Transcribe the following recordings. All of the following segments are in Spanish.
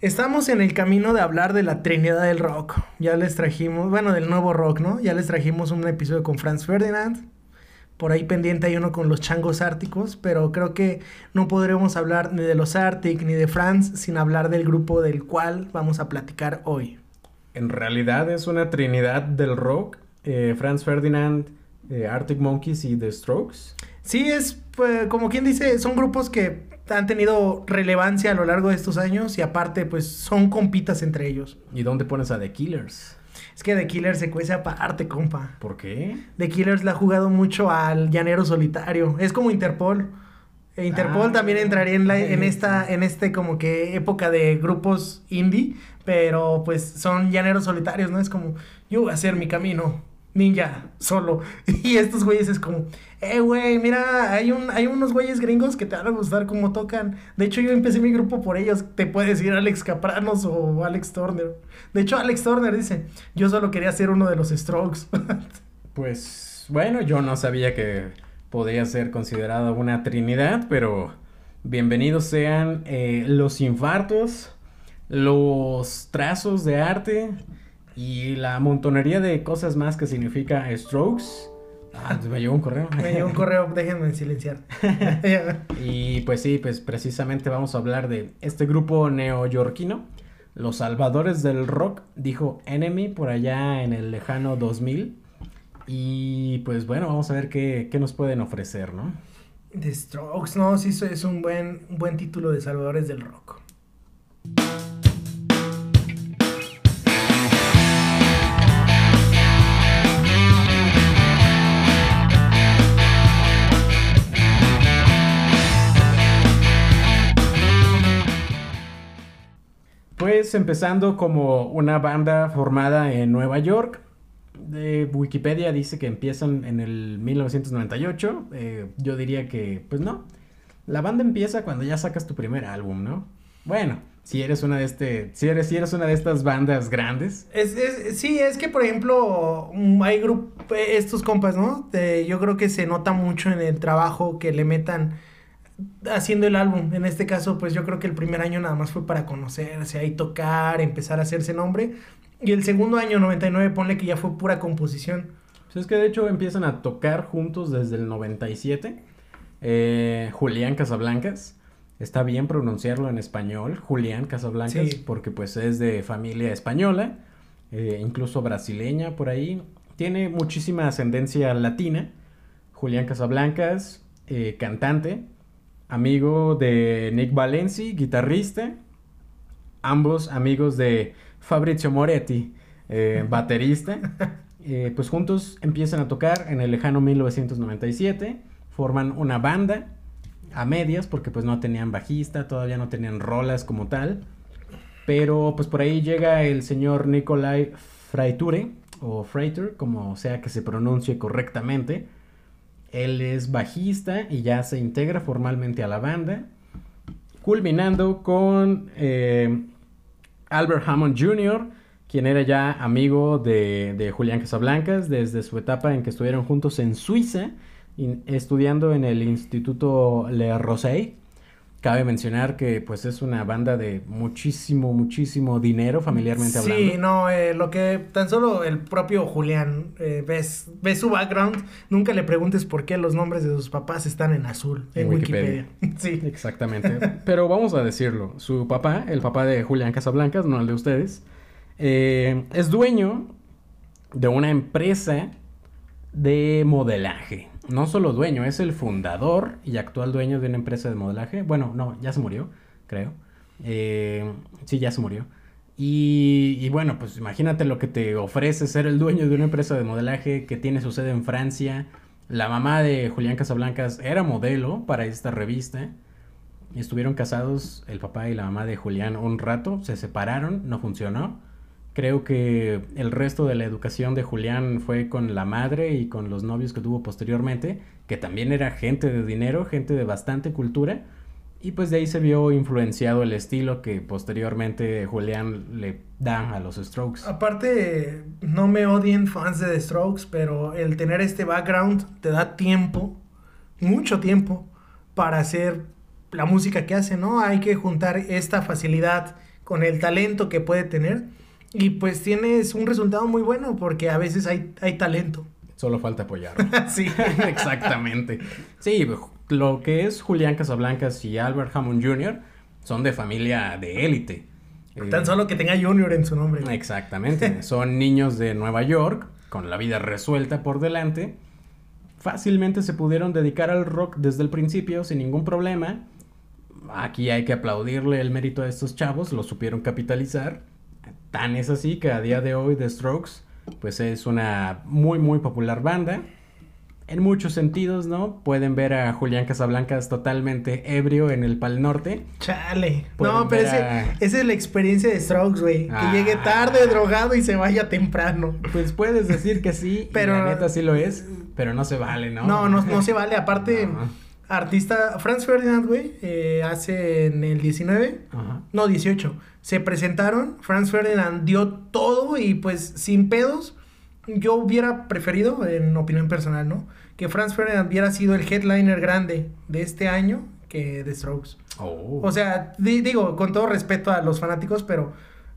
Estamos en el camino de hablar de la Trinidad del Rock. Ya les trajimos, bueno, del nuevo rock, ¿no? Ya les trajimos un episodio con Franz Ferdinand. Por ahí pendiente hay uno con los changos árticos, pero creo que no podremos hablar ni de los Arctic ni de Franz sin hablar del grupo del cual vamos a platicar hoy. En realidad es una trinidad del rock. Eh, Franz Ferdinand, eh, Arctic Monkeys y The Strokes. Sí, es pues, como quien dice, son grupos que han tenido relevancia a lo largo de estos años y aparte pues son compitas entre ellos. ¿Y dónde pones a The Killers? Es que The Killers se cuece aparte, compa. ¿Por qué? The Killers le ha jugado mucho al llanero solitario. Es como Interpol. E Interpol Ah. también entraría en, la, en esta, en este como que época de grupos indie, pero pues son llaneros solitarios, ¿no? Es como, yo voy a hacer mi camino, ninja, solo. Y estos güeyes es como, eh, güey, mira, hay, un, hay unos güeyes gringos que te van a gustar cómo tocan. De hecho, yo empecé mi grupo por ellos. Te puede decir Alex Capranos o Alex Turner. De hecho, Alex Turner dice, yo solo quería ser uno de los Strokes. Pues bueno, yo no sabía que podía ser considerada una trinidad, pero bienvenidos sean eh, los infartos, los trazos de arte y la montonería de cosas más que significa Strokes. Ah, me llegó un correo. Me llegó un correo, déjenme silenciar. Y pues sí, pues precisamente vamos a hablar de este grupo neoyorquino, los salvadores del rock, dijo Enemy por allá en el lejano 2000. Y pues bueno, vamos a ver qué, qué nos pueden ofrecer, ¿no? The Strokes, no, sí, es un buen, un buen título de Salvadores del Rock. Empezando como una banda formada en Nueva York. Wikipedia dice que empiezan en el 1998. Eh, yo diría que, pues no. La banda empieza cuando ya sacas tu primer álbum, ¿no? Bueno, si eres una de este, si eres, si eres una de estas bandas grandes. Es, es- sí, es que por ejemplo, mm, hay grupos, estos compas, ¿no? Yo creo que se nota mucho en el trabajo que le metan haciendo el álbum. En este caso, pues yo creo que el primer año nada más fue para conocerse, ahí tocar, empezar a hacerse nombre. Y el segundo año, 99, ponle que ya fue pura composición. Pues es que de hecho empiezan a tocar juntos desde el 97. Eh, Julián Casablancas. Está bien pronunciarlo en español, Julián Casablancas, Sí. porque pues es de familia española, eh, incluso brasileña por ahí. Tiene muchísima ascendencia latina. Julián Casablancas, eh, cantante, amigo de Nick Valenci, guitarrista. Ambos amigos de Fabrizio Moretti, eh, baterista. Eh, pues juntos empiezan a tocar en el lejano 1997, forman una banda a medias porque pues no tenían bajista, todavía no tenían rolas como tal, pero pues por ahí llega el señor Nikolai Freiture o Freitur, como sea que se pronuncie correctamente. Él es bajista y ya se integra formalmente a la banda, culminando con eh, Albert Hammond Jr., quien era ya amigo de, de Julián Casablancas desde su etapa en que estuvieron juntos en Suiza, estudiando en el Instituto Le Rosey. Cabe mencionar que pues es una banda de muchísimo, muchísimo dinero familiarmente hablando. Sí, no, eh, lo que tan solo el propio Julián, eh, ves, ves su background, nunca le preguntes por qué los nombres de sus papás están en azul en, En Wikipedia. Wikipedia. Sí. Exactamente. Pero vamos a decirlo. Su papá, el papá de Julián Casablancas, no el de ustedes, eh, es dueño de una empresa de modelaje. No solo dueño, es el fundador y actual dueño de una empresa de modelaje. Bueno, no, ya se murió, creo. Eh, sí, ya se murió. Y, y bueno, pues imagínate lo que te ofrece ser el dueño de una empresa de modelaje que tiene su sede en Francia. La mamá de Julián Casablancas era modelo para esta revista. Estuvieron casados el papá y la mamá de Julián un rato, se separaron, no funcionó. Creo que el resto de la educación de Julián fue con la madre y con los novios que tuvo posteriormente, que también era gente de dinero, gente de bastante cultura. Y pues de ahí se vio influenciado el estilo que posteriormente Julián le da a los Strokes. Aparte, no me odien fans de The Strokes, pero el tener este background te da tiempo, mucho tiempo, para hacer la música que hace, ¿no? Hay que juntar esta facilidad con el talento que puede tener y pues tienes un resultado muy bueno porque a veces hay, hay talento. Solo falta apoyarlo. sí. Exactamente. Sí, lo que es Julián Casablancas y Albert Hammond Jr. son de familia de élite. Tan solo que tenga Junior en su nombre. Exactamente. son niños de Nueva York, con la vida resuelta por delante. Fácilmente se pudieron dedicar al rock desde el principio sin ningún problema. Aquí hay que aplaudirle el mérito a estos chavos, lo supieron capitalizar. Tan es así que a día de hoy The Strokes pues es una muy muy popular banda. En muchos sentidos, ¿no? Pueden ver a Julián Casablancas totalmente ebrio en el Pal Norte. Chale. no, pero esa es la experiencia de Strokes, güey. Que ah. llegue tarde, drogado y se vaya temprano. Pues puedes decir que sí, pero la neta sí lo es, pero no se vale, ¿no? No, no, no se vale. Aparte, artista Franz Ferdinand, güey, eh, hace en el 19, no, 18, se presentaron, Franz Ferdinand dio todo y pues sin pedos, yo hubiera preferido, en opinión personal, ¿no? Que Franz Ferdinand hubiera sido el headliner grande de este año que The Strokes. Oh. O sea, digo, con todo respeto a los fanáticos, pero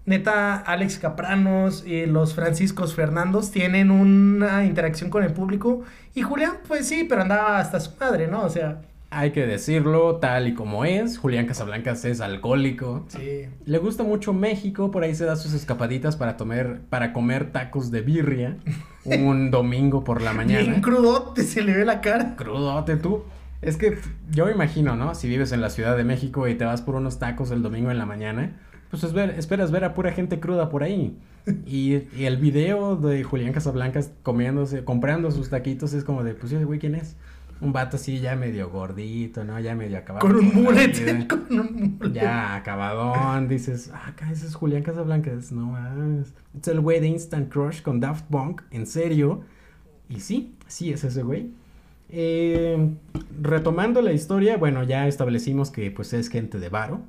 neta, Alex Capranos y los Franciscos Fernandos tienen una interacción con el público. Y Julián, pues sí, pero andaba hasta su madre, ¿no? O sea. Hay que decirlo tal y como es. Julián Casablancas es alcohólico. Sí. Le gusta mucho México, por ahí se da sus escapaditas para, comer, para comer tacos de birria un domingo por la mañana. Bien crudote, se le ve la cara. Crudote, tú. Es que yo me imagino, ¿no? Si vives en la Ciudad de México y te vas por unos tacos el domingo en la mañana pues esperas ver a pura gente cruda por ahí. Y, el video de Julián Casablancas comiéndose, comprando sus taquitos es como de, pues ese güey, ¿quién es? Un vato así ya medio gordito, ¿no? Ya medio acabado. Con un mulete, con un mulete. Ya acabadón, dices, ah, acá ese es Julián Casablancas, no más. Es el güey de Instant Crush con Daft Punk, en serio. Y sí, sí es ese güey. Eh, retomando la historia, bueno, ya establecimos que pues es gente de varo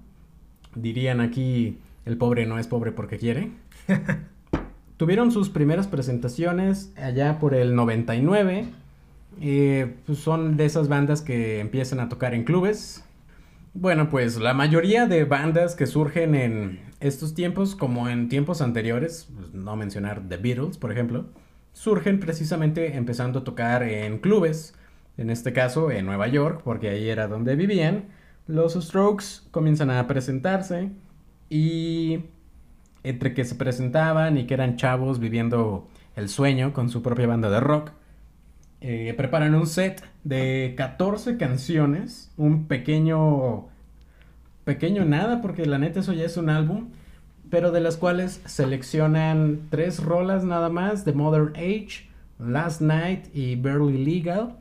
dirían aquí, el pobre no es pobre porque quiere. Tuvieron sus primeras presentaciones allá por el 99. Eh, pues son de esas bandas que empiezan a tocar en clubes. Bueno, pues la mayoría de bandas que surgen en estos tiempos, como en tiempos anteriores, pues no mencionar The Beatles, por ejemplo, surgen precisamente empezando a tocar en clubes. En este caso, en Nueva York, porque ahí era donde vivían los Strokes comienzan a presentarse y entre que se presentaban y que eran chavos viviendo el sueño con su propia banda de rock, eh, preparan un set de 14 canciones, un pequeño, pequeño nada, porque la neta eso ya es un álbum, pero de las cuales seleccionan tres rolas nada más, The Modern Age, Last Night y Barely Legal,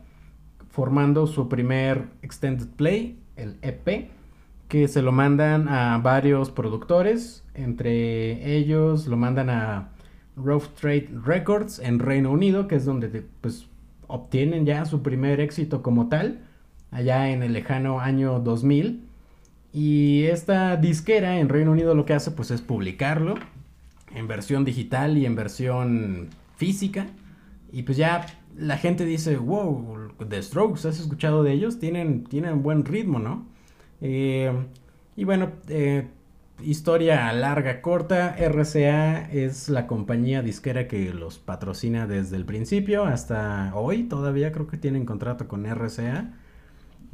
formando su primer extended play el EP, que se lo mandan a varios productores, entre ellos lo mandan a Rough Trade Records en Reino Unido, que es donde pues obtienen ya su primer éxito como tal, allá en el lejano año 2000. Y esta disquera en Reino Unido lo que hace pues es publicarlo en versión digital y en versión física. Y pues ya la gente dice, wow, The Strokes, ¿has escuchado de ellos? Tienen, tienen buen ritmo, ¿no? Eh, y bueno, eh, historia larga, corta, RCA es la compañía disquera que los patrocina desde el principio hasta hoy, todavía creo que tienen contrato con RCA.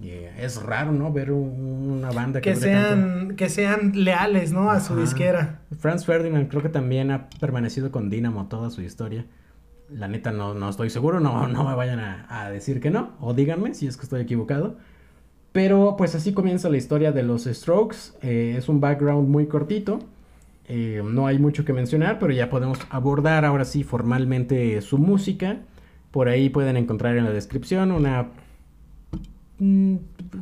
Eh, es raro, ¿no? Ver una banda que, sean que sean leales, ¿no? A su disquera. Franz Ferdinand creo que también ha permanecido con Dynamo toda su historia. La neta no, no estoy seguro, no, no me vayan a, decir que no, o díganme si es que estoy equivocado. Pero pues así comienza la historia de los Strokes. Eh, es un background muy cortito. Eh, no hay mucho que mencionar, pero ya podemos abordar ahora sí formalmente su música. Por ahí pueden encontrar en la descripción una mm,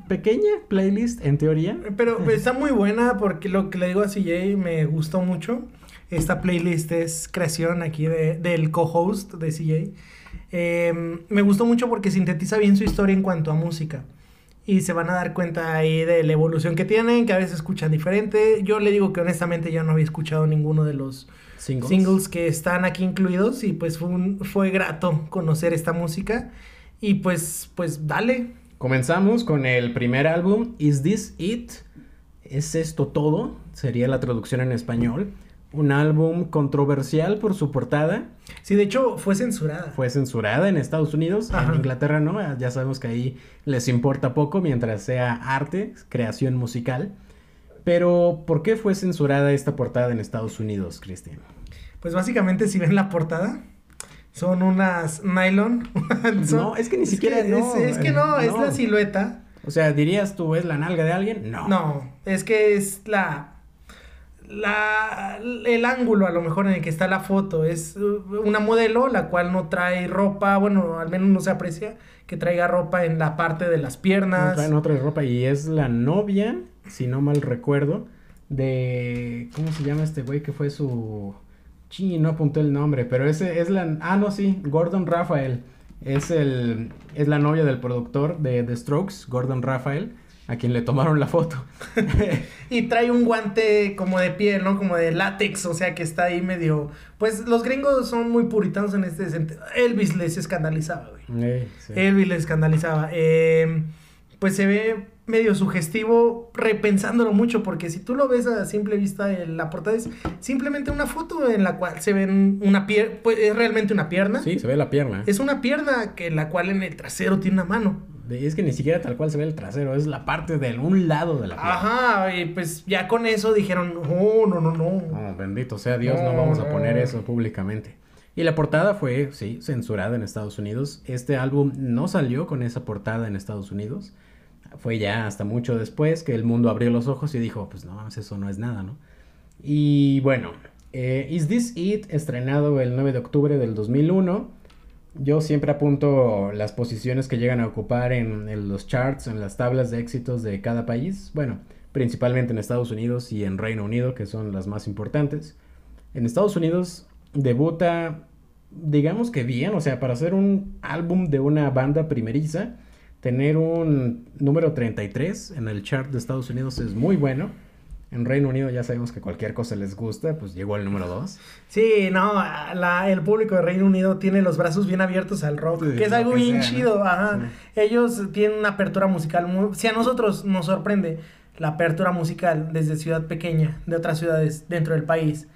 pequeña playlist en teoría. Pero está muy buena porque lo que le digo a CJ me gustó mucho. Esta playlist es creación aquí de, del co-host de CJ. Em, me gustó mucho porque sintetiza bien su historia en cuanto a música. Y se van a dar cuenta ahí de la evolución que tienen, que a veces escuchan diferente. Yo le digo que honestamente yo no había escuchado ninguno de los singles, que están aquí incluidos. Y pues fue, fue grato conocer esta música. Y pues, pues dale, Comenzamos con el primer álbum, Is This It? ¿Es esto todo? Sería la traducción en español. Un álbum controversial por su portada. Sí, de hecho fue censurada. Fue censurada en Estados Unidos, Ajá. en Inglaterra no, ya sabemos que ahí les importa poco mientras sea arte, creación musical. Pero, ¿por qué fue censurada esta portada en Estados Unidos, Cristian? Pues básicamente si ven la portada, son unas nylon. Son- No, es que ni siquiera que, no, Es, es que no, es no. la silueta. O sea, dirías tú, ¿es la nalga de alguien? No. No, es que es la, la, el ángulo a lo mejor en el que está la foto. Es uh, una modelo la cual no trae ropa, bueno, al menos no se aprecia que traiga ropa en la parte de las piernas. no trae ropa y es la novia, si no mal recuerdo, de... ¿Cómo se llama este güey que fue su... Sí, no apunté el nombre, pero ese es la... Ah, no, sí, Gordon Raphael. Es el... Es la novia del productor de The Strokes, Gordon Raphael, a quien le tomaron la foto. Y trae un guante como de piel, ¿no? Como de látex, o sea que está ahí medio... Pues los gringos son muy puritanos en este sentido. Elvis les escandalizaba, güey. Sí. Elvis les escandalizaba. Eh, pues se ve medio sugestivo repensándolo mucho, porque si tú lo ves a simple vista, en la portada es simplemente una foto en la cual se ven una pierna, pues es realmente una pierna. Sí, se ve la pierna. Es una pierna que la cual en el trasero tiene una mano. Es que ni siquiera tal cual se ve el trasero, es la parte de un lado de la pierna. Ajá, y pues ya con eso dijeron, oh, no, no, no. Oh, bendito sea Dios, no No, vamos a no. poner eso públicamente. Y la portada fue, sí, censurada en Estados Unidos. Este álbum no salió con esa portada en Estados Unidos. Fue ya hasta mucho después que el mundo abrió los ojos y dijo, pues no, eso no es nada, ¿no? Y bueno, eh, Is This It, estrenado el 9 de octubre del 2001. Yo siempre apunto las posiciones que llegan a ocupar en, los charts, en las tablas de éxitos de cada país. Bueno, principalmente en Estados Unidos y en Reino Unido, que son las más importantes. En Estados Unidos debuta, digamos que bien, o sea, para hacer un álbum de una banda primeriza, tener un número 33 en el chart de Estados Unidos es muy bueno. En Reino Unido ya sabemos que cualquier cosa les gusta, pues llegó al número 2. Sí, no, la- el público de Reino Unido tiene los brazos bien abiertos al rock, Sí, que es algo que bien sea, ¿no? chido, ajá. Sí. Ellos tienen una apertura musical muy... Si a nosotros nos sorprende la apertura musical desde ciudad pequeña, de otras ciudades dentro del país,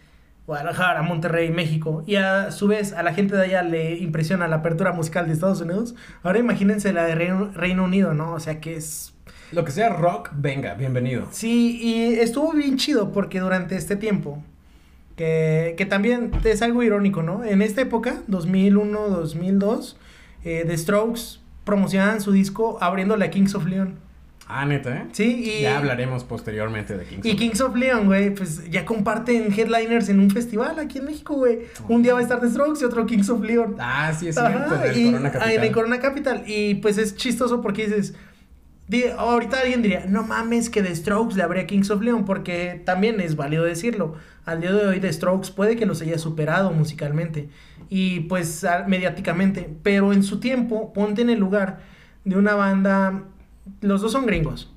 Guadalajara, Monterrey, México, y a su vez a la gente de allá le impresiona la apertura musical de Estados Unidos, ahora imagínense la de Reino, Reino Unido, ¿no? O sea que es... Lo que sea rock, venga, bienvenido. Sí, y estuvo bien chido porque durante este tiempo, que, que también es algo irónico, ¿no? En esta época, 2001, 2002, eh, The Strokes promocionaban su disco abriéndole a Kings of Leon. Ah, neta, ¿eh? Sí, y, Ya hablaremos posteriormente de Kings y of Kings of Leon, güey, pues ya comparten headliners en un festival aquí en México, güey. Un día va a estar The Strokes y otro Kings of Leon. Ah, sí, es cierto, en el y- Corona ah, Capital. en el Corona Capital. Y pues es chistoso porque dices. Ahorita alguien diría, no mames que The Strokes le habría Kings of Leon, porque también es válido decirlo. Al día de hoy The Strokes puede que los haya superado musicalmente y pues mediáticamente, pero en su tiempo ponte en el lugar de una banda, los dos son gringos,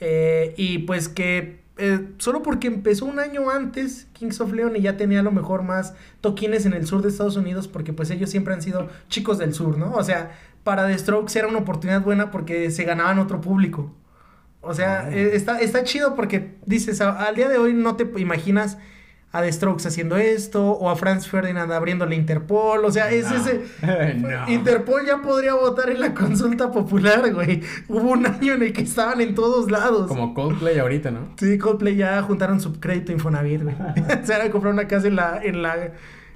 eh, y pues que eh, solo porque empezó un año antes Kings of Leon y ya tenía a lo mejor más toquines en el sur de Estados Unidos porque pues ellos siempre han sido chicos del sur, ¿no? O sea, para The Strokes era una oportunidad buena porque se ganaban otro público. O sea, Ah. eh, está, está chido porque dices, al día de hoy no te imaginas a The Strokes haciendo esto o a Franz Ferdinand abriéndole Interpol, o sea, es No. ese... No. Interpol ya podría votar en la consulta popular, güey. Hubo un año en el que estaban en todos lados. Como Coldplay ahorita, ¿no? Sí, Coldplay ya juntaron su crédito Infonavit, güey. Se van a comprar una casa en la, en la,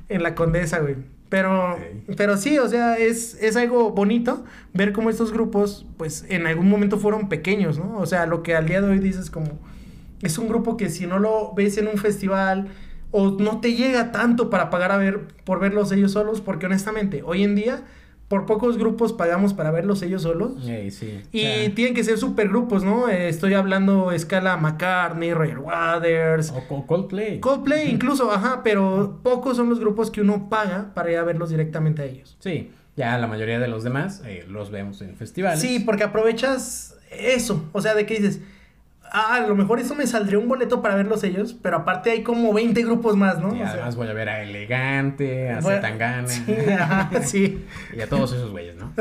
en la Condesa, güey. Pero, pero sí, o sea, es, es algo bonito ver cómo estos grupos, pues, en algún momento fueron pequeños, ¿no? O sea, lo que al día de hoy dices como... Es un grupo que si no lo ves en un festival o no te llega tanto para pagar a ver por verlos ellos solos, porque honestamente, hoy en día, por pocos grupos pagamos para verlos ellos solos. Sí. Y tienen que ser supergrupos, ¿no? Eh, estoy hablando escala McCartney, Roger Waters, o, o Coldplay. Coldplay incluso, ajá, pero pocos son los grupos que uno paga para ir a verlos directamente a ellos. Sí, ya la mayoría de los demás eh, los vemos en festivales. Sí, porque aprovechas eso, o sea, de que dices, ah, a lo mejor eso me saldría un boleto para verlos ellos, pero aparte hay como 20 grupos más, ¿no? Y O sea, además voy a ver a Elegante, a bueno, Zetangana Sí, ajá, sí. y a todos esos güeyes, ¿no?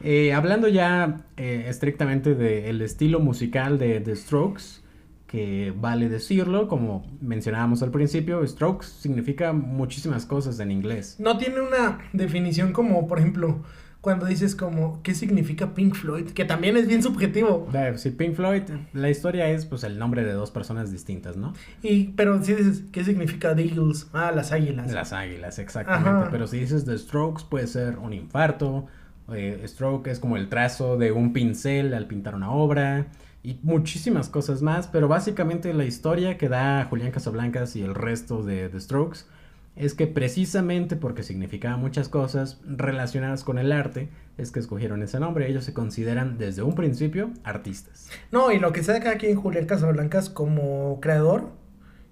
Eh, hablando ya eh, estrictamente del estilo musical de The Strokes, que vale decirlo, como mencionábamos al principio, Strokes significa muchísimas cosas en inglés. No tiene una definición como, por ejemplo, cuando dices como, ¿qué significa Pink Floyd? Que también es bien subjetivo. Sí, Pink Floyd, la historia es pues el nombre de dos personas distintas, ¿no? Y, pero si dices, ¿qué significa The Eagles? Ah, las águilas. Las águilas, exactamente. Pero si dices The Strokes, puede ser un infarto. Eh, stroke es como el trazo de un pincel al pintar una obra y muchísimas cosas más, pero básicamente la historia que da Julián Casablancas y el resto de The Strokes es que precisamente porque significaba muchas cosas relacionadas con el arte, es que escogieron ese nombre. Ellos se consideran desde un principio artistas. No, y lo que saca aquí en Julián Casablancas como creador,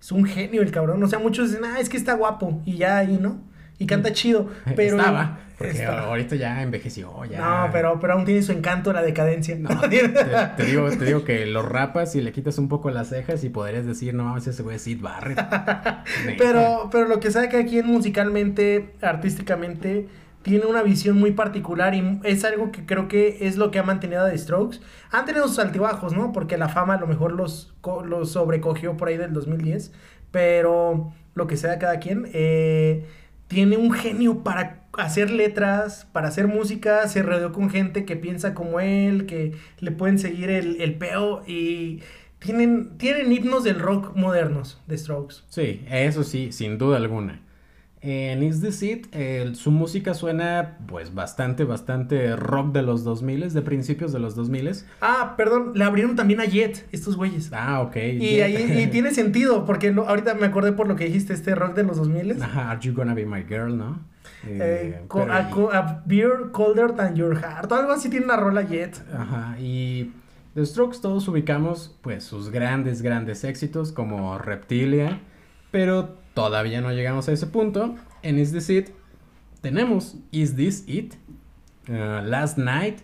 es un genio el cabrón. O sea, muchos dicen, ah, es que está guapo, y ya ahí, ¿no? Y canta chido, pero... Estaba, porque ahorita ya envejeció, ya... No, pero, pero aún tiene su encanto la decadencia. No, te, digo, te digo que lo rapas y le quitas un poco las cejas y podrías decir, no mames, ese güey es Sid Barrett. pero, pero lo que sabe que aquí musicalmente, artísticamente, tiene una visión muy particular y es algo que creo que es lo que ha mantenido a The Strokes. Han tenido sus altibajos, ¿no? Porque la fama a lo mejor los, los sobrecogió por ahí del 2010, pero lo que sea cada quien... Eh, tiene un genio para hacer letras, para hacer música, se rodeó con gente que piensa como él, que le pueden seguir el, el peo y tienen, tienen himnos del rock modernos de Strokes. Sí, eso sí, sin duda alguna. En Is This It, su música suena pues bastante, bastante rock de los 2000, de principios de los 2000. Ah, perdón, le abrieron también a Jet, estos güeyes. Ah, ok. Y, ahí, y tiene sentido, porque ahorita me acordé por lo que dijiste, este rock de los 2000. Ajá, Are You Gonna Be My Girl, ¿no? Eh, eh a, Beer Colder Than Your Heart, algo así tiene una rola Jet. Ajá, y... The Strokes todos ubicamos pues sus grandes, grandes éxitos como Reptilia, pero Todavía no llegamos a ese punto. En Is This It tenemos Is This It, uh, Last Night,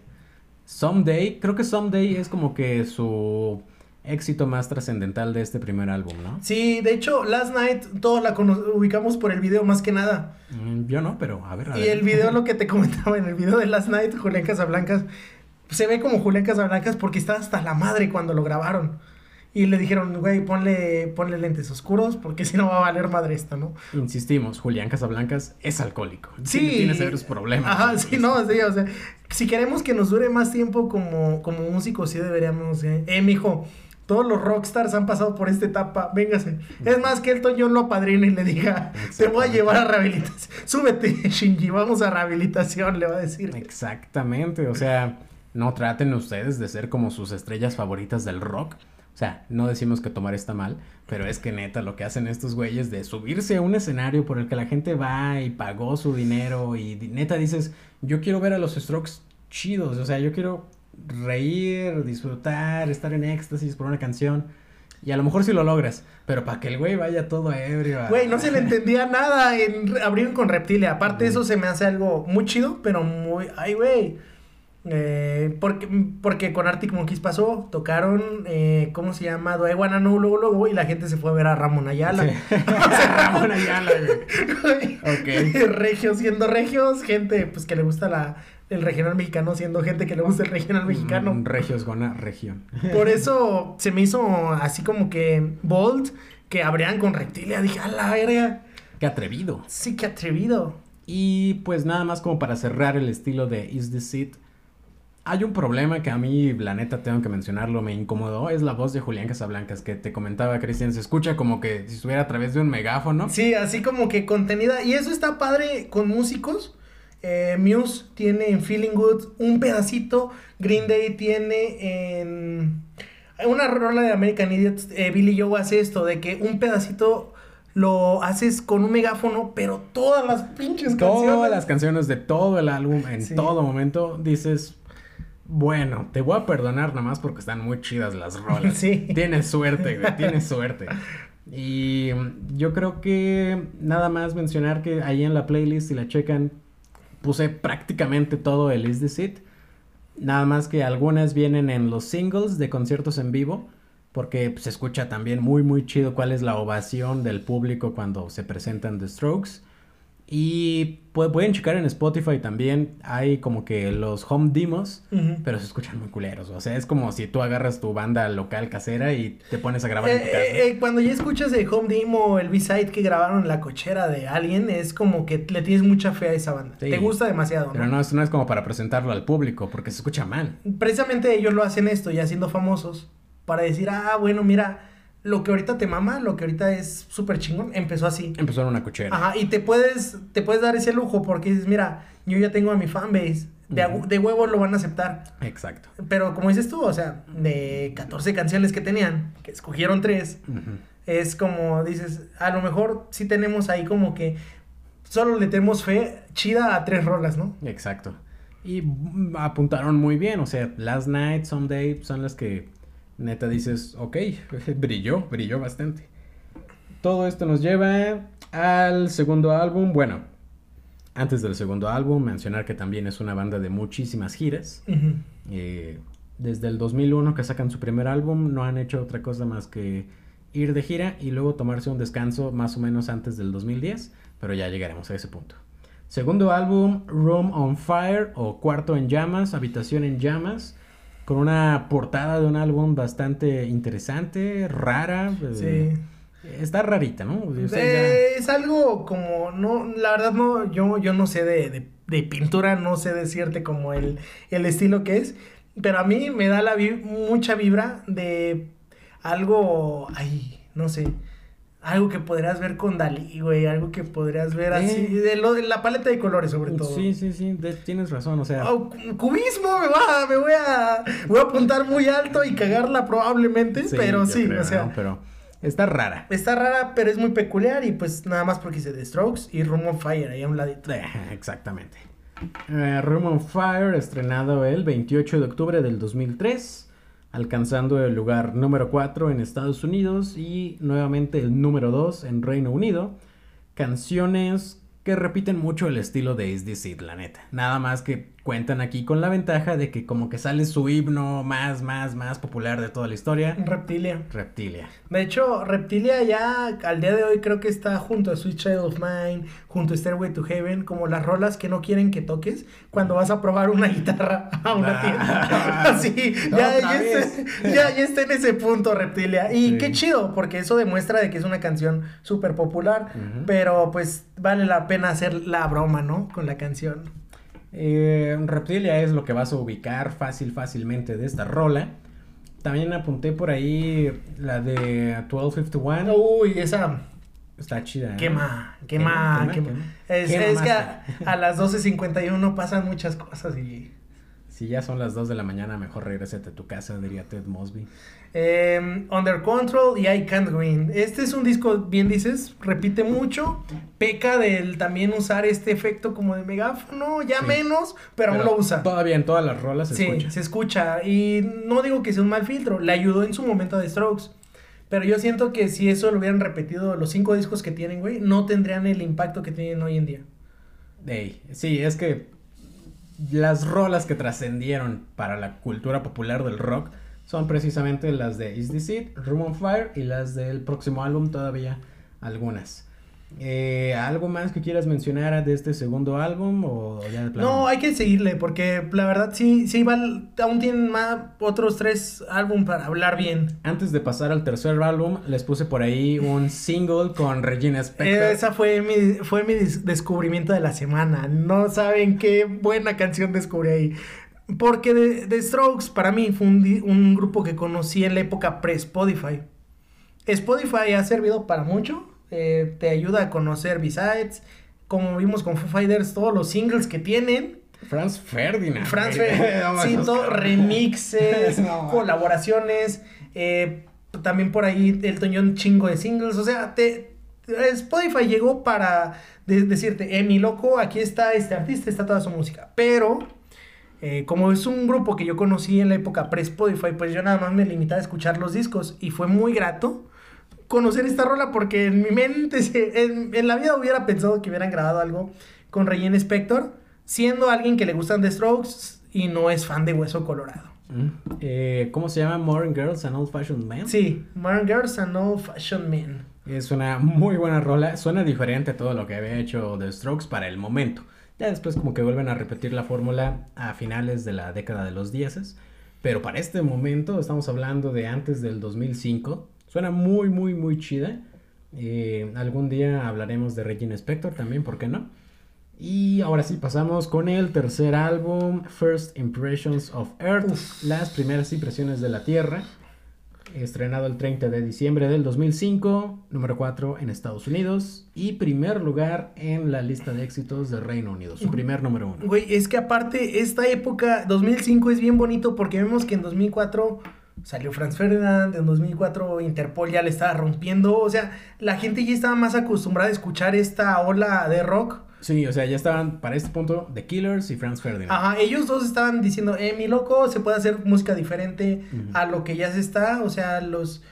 Someday. Creo que Someday es como que su éxito más trascendental de este primer álbum, ¿no? Sí, de hecho, Last Night todos la ubicamos por el video más que nada. Mm, yo no, pero a ver. A y el video, lo que te comentaba en el video de Last Night, Julián Casablancas, se ve como Julián Casablancas porque está hasta la madre cuando lo grabaron. Y le dijeron, güey, ponle, ponle lentes oscuros porque si no va a valer madre esta, ¿no? Insistimos, Julián Casablancas es alcohólico. Sí. Tiene serios problemas. Ajá, sí, no, sí, o sea, si queremos que nos dure más tiempo como, como músicos, sí deberíamos, eh, eh, mijo, todos los rockstars han pasado por esta etapa, véngase. Es más que Elton John lo apadrina y le diga, te voy a llevar a rehabilitación. Súbete, Shinji, vamos a rehabilitación, le va a decir. Exactamente, o sea, no traten ustedes de ser como sus estrellas favoritas del rock o sea, no decimos que tomar está mal, pero es que neta lo que hacen estos güeyes de subirse a un escenario por el que la gente va y pagó su dinero y neta dices, yo quiero ver a los Strokes chidos, o sea, yo quiero reír, disfrutar, estar en éxtasis por una canción. Y a lo mejor sí lo logras, pero para que el güey vaya todo ebrio. Güey, no se le entendía nada en Abrir con Reptilia. Aparte, eso se me hace algo muy chido, pero muy. Ay, güey. Eh, porque, porque con Arctic Monkeys pasó, tocaron, eh, ¿cómo se llama? Do I Wanna Know, luego, luego, y la gente se fue a ver a Ramón Ayala. Ramón Ayala, güey. ok. Regios siendo regios, gente pues que le gusta la, el regional mexicano siendo gente que le gusta el regional mexicano. Mm, regios gona región. Por eso se me hizo así como que bold que abrían con reptilia. Dije, a la verga. Qué atrevido. Sí, qué atrevido. Y pues nada más como para cerrar el estilo de Is This It hay un problema que a mí, la neta, tengo que mencionarlo, me incomodó, es la voz de Julián Casablancas, que te comentaba, Cristian, se escucha como que si estuviera a través de un megáfono. Sí, así como que contenida, y eso está padre con músicos. Eh, Muse tiene en Feeling Good un pedacito, Green Day tiene en... Una rola de American Idiot, eh, Billy Joe hace esto, de que un pedacito lo haces con un megáfono, pero todas las pinches canciones. Todas las canciones de todo el álbum, en todo momento, dices, bueno, te voy a perdonar nada más porque están muy chidas las rolas. Sí. Tienes suerte, güey, tienes suerte. Y yo creo que nada más mencionar que ahí en la playlist, si la checan, puse prácticamente todo el Is This It. Nada más que algunas vienen en los singles de conciertos en vivo, porque se escucha también muy, muy chido cuál es la ovación del público cuando se presentan The Strokes. Y pu- pueden checar en Spotify también. Hay como que los home demos, pero se escuchan muy culeros. O sea, es como si tú agarras tu banda local casera y te pones a grabar en tu Eh, casa. eh, eh, cuando ya escuchas el home demo el B-side que grabaron en la cochera de alguien, es como que le tienes mucha fe a esa banda. Sí. Te gusta demasiado, ¿no? Pero no es, no es como para presentarlo al público, porque se escucha mal. Precisamente ellos lo hacen esto, ya siendo famosos, para decir, ah, bueno, mira, lo que ahorita te mama, lo que ahorita es súper chingón, empezó así. Empezó en una cochera. Ajá, y te puedes, te puedes dar ese lujo porque dices, mira, yo ya tengo a mi fanbase, de, de huevos lo van a aceptar. Exacto. Pero como dices tú, o sea, de 14 canciones que tenían, que escogieron tres, es como dices, a lo mejor sí tenemos ahí como que solo le tenemos fe chida a tres rolas, ¿no? Exacto. Y apuntaron muy bien, o sea, Last Night, Someday son las que neta dices, ok, brilló, brilló bastante. Todo esto nos lleva al segundo álbum. Bueno, antes del segundo álbum, mencionar que también es una banda de muchísimas giras. Eh, desde el 2001 que sacan su primer álbum, no han hecho otra cosa más que ir de gira y luego tomarse un descanso más o menos antes del 2010, pero ya llegaremos a ese punto. Segundo álbum, Room on Fire o Cuarto en Llamas, Habitación en Llamas, con una portada de un álbum bastante interesante, rara. eh, Sí. Está rarita, ¿no? O sea, ya- Eh, es algo como, no, la verdad no, yo, yo no sé de, de, de pintura, no sé decirte como el, el estilo que es, pero a mí me da la vi- mucha vibra de algo, ay, no sé, algo que podrías ver con Dalí, güey, algo que podrías ver así, Eh. de, lo, de la paleta de colores sobre todo. Sí, sí, sí, de- tienes razón, o sea... Oh, cu- cubismo, me, va, me voy a voy a apuntar muy alto y cagarla probablemente, pero sí, creo, o sea, ¿no? Pero está rara. Está rara, pero es muy peculiar y pues nada más porque hice The Strokes y Room of Fire ahí a un ladito. Eh, Exactamente. Eh, Room on Fire, estrenado el 28 de octubre del 2003, alcanzando el lugar número 4 en Estados Unidos y nuevamente el número 2 en Reino Unido. Canciones que repiten mucho el estilo de Is This It, la neta. Nada más que cuentan aquí con la ventaja de que como que sale su himno más, más, más popular de toda la historia. Reptilia. Reptilia. De hecho, Reptilia ya al día de hoy creo que está junto a Sweet Child of Mine, junto a Stairway to Heaven, como las rolas que no quieren que toques cuando vas a probar una guitarra a una Ah. tienda. Así, ya, Otra ya, vez. está, ya, ya está en ese punto Reptilia. Y Sí. qué chido, porque eso demuestra de que es una canción súper popular, Ujú. pero pues vale la pena hacer la broma, ¿no? Con la canción. Eh, Reptilia es lo que vas a ubicar fácil, fácilmente de esta rola. También apunté por ahí la de 1251. Uy, esa Está chida. ¿eh? quema, quema, Quema. Es, que a, a las 12.51 pasan muchas cosas y... Si ya son las 2 de la mañana, mejor regrésate a tu casa, diría Ted Mosby. Eh, Under Control y I Can't Win. Este es un disco, bien dices, repite mucho. Peca del también usar este efecto como de megáfono, ya Sí. menos, pero, aún lo usa. Todavía en todas las rolas se sí, escucha. se escucha. Y no digo que sea un mal filtro, le ayudó en su momento a The Strokes. Pero yo siento que si eso lo hubieran repetido los cinco discos que tienen, güey, no tendrían el impacto que tienen hoy en día. Ey, sí, es que las rolas que trascendieron para la cultura popular del rock son precisamente las de Is This It, Room on Fire y las del próximo álbum todavía algunas. Eh, ¿Algo más que quieras mencionar de este segundo álbum o ya de plano? No, hay que seguirle, porque la verdad sí, sí, val- aún tienen más otros tres álbumes para hablar bien. Antes de pasar al tercer álbum, les puse por ahí un single con Regina Spector. Esa fue mi, fue mi des- descubrimiento de la semana. No saben qué buena canción descubrí ahí. Porque The, The Strokes para mí fue un, un grupo que conocí en la época pre-Spotify. Spotify ha servido para mucho. eh, te ayuda a conocer B-Sides. Como vimos con Foo Fighters, todos los singles que tienen. Franz Ferdinand. Franz. Ferdinand, sí, todo, remixes, No, colaboraciones, eh, también por ahí el Toñón chingo de singles, o sea, te, Spotify llegó para de- decirte, eh, mi loco, aquí está este artista, está toda su música, pero eh, como es un grupo que yo conocí en la época pre-Spotify, pues yo nada más me limitaba a escuchar los discos y fue muy grato conocer esta rola porque en mi mente, se- en, en la vida hubiera pensado que hubieran grabado algo con Regina Spector, siendo alguien que le gustan The Strokes y no es fan de Hueso Colorado. Mm. Eh, ¿Cómo se llama? Modern Girls and Old Fashioned Men. Sí, Modern Girls and Old Fashioned Men. Es una muy buena rola. Suena diferente a todo lo que había hecho The Strokes para el momento. Ya después como que vuelven a repetir la fórmula a finales de la década de los 10. Pero para este momento, estamos hablando de antes del 2005. Suena muy, muy, muy chida. Eh, algún día hablaremos de Regina Spector también, ¿por qué no? Y ahora sí pasamos con el tercer álbum, First Impressions of Earth, las primeras impresiones de la Tierra estrenado el 30 de diciembre del 2005, número 4 en Estados Unidos y primer lugar en la lista de éxitos de Reino Unido, su primer número 1. Güey, es que aparte esta época, 2005 es bien bonito porque vemos que en 2004 salió Franz Ferdinand, en 2004 Interpol ya le estaba rompiendo, o sea, la gente ya estaba más acostumbrada a escuchar esta ola de rock Sí, o sea, ya estaban para este punto The Killers y Franz Ferdinand. Ajá, ellos dos estaban diciendo, eh, mi loco, se puede hacer música diferente a lo que ya se está, o sea, los...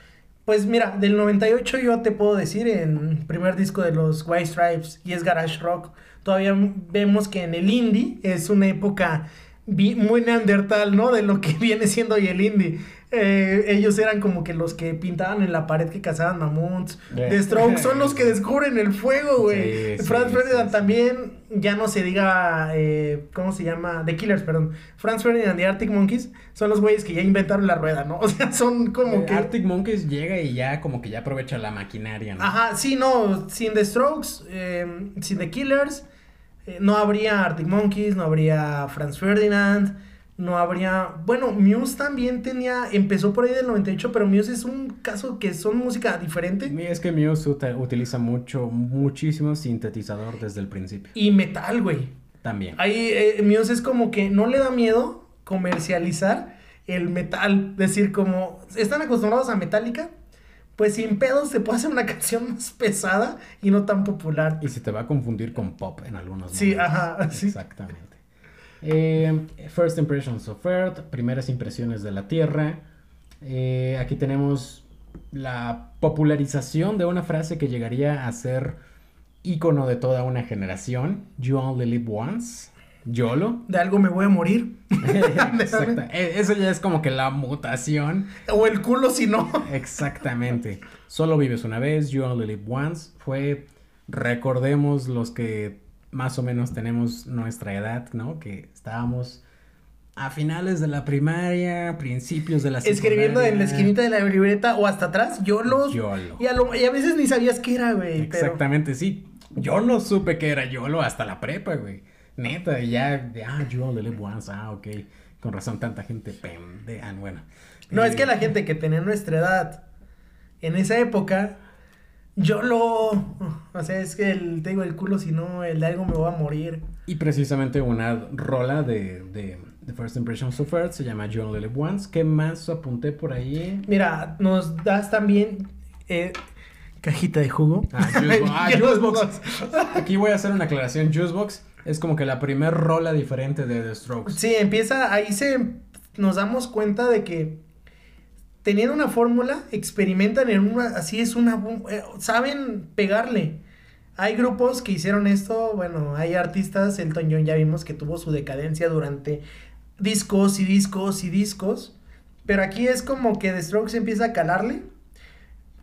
Pues mira, del 98 yo te puedo decir, en primer disco de los White Stripes y es Garage Rock, todavía vemos que en el indie es una época muy neandertal, ¿no? De lo que viene siendo hoy el indie. Eh, ellos eran como que los que pintaban en la pared que cazaban mamuts. The Strokes son los que descubren el fuego, güey. Franz Ferdinand también, ya no se diga, eh, ¿cómo se llama? The Killers, perdón. Franz Ferdinand y Arctic Monkeys son los güeyes que ya inventaron la rueda, ¿no? O sea, son como eh, que... Arctic Monkeys llega y ya como que ya aprovecha la maquinaria, ¿no? Ajá, sí, no, sin The Strokes, sin The Killers, no habría Arctic Monkeys, no habría Franz Ferdinand no habría, bueno, Muse también tenía, empezó por ahí del 98, pero Muse es un caso que son música diferente. Es que Muse utiliza mucho, muchísimo sintetizador desde el principio. Y metal, güey. También. Ahí eh, Muse es como que no le da miedo comercializar el metal, decir como, están acostumbrados a Metallica, pues sin pedos se puede hacer una canción más pesada y no tan popular. Y se te va a confundir con pop en algunos Sí, ajá. Sí. Exactamente. Eh, First Impressions of Earth, primeras impresiones de la Tierra. Eh, aquí tenemos la popularización de una frase que llegaría a ser ícono de toda una generación. You only live once. YOLO. De algo me voy a morir. Exacto. E, eso ya es como que la mutación. O el culo si no. Exactamente. Solo vives una vez. You only live once. Fue, recordemos los que más o menos tenemos nuestra edad, ¿no? Que estábamos a finales de la primaria, principios de la secundaria. Escribiendo en la esquinita de la libreta o hasta atrás, yo los... Y, a veces ni sabías qué era, güey. Exactamente, sí. Yo no supe que era YOLO hasta la prepa, güey. Neta, ya, ah, YOLO, live once, ah, ok. Con razón, tanta gente pendeja, bueno. No, es que la eh, gente que tenía nuestra edad en esa época yo lo. O sea, es que el, tengo el culo, si no, el de algo me va a morir. Y precisamente una rola de, de, First Impressions of Earth se llama John Live Once. ¿Qué más apunté por ahí? Mira, nos das también. Eh, cajita de jugo. Ah, ah Juicebox. Aquí voy a hacer una aclaración. Juicebox es como que la primer rola diferente de The Strokes. Sí, empieza. Ahí se. Nos damos cuenta de que teniendo una fórmula, experimentan en una, así es una, eh, saben pegarle. Hay grupos que hicieron esto, bueno, hay artistas, Elton John ya vimos que tuvo su decadencia durante discos y discos y discos, pero aquí es como que The Strokes empieza a calarle.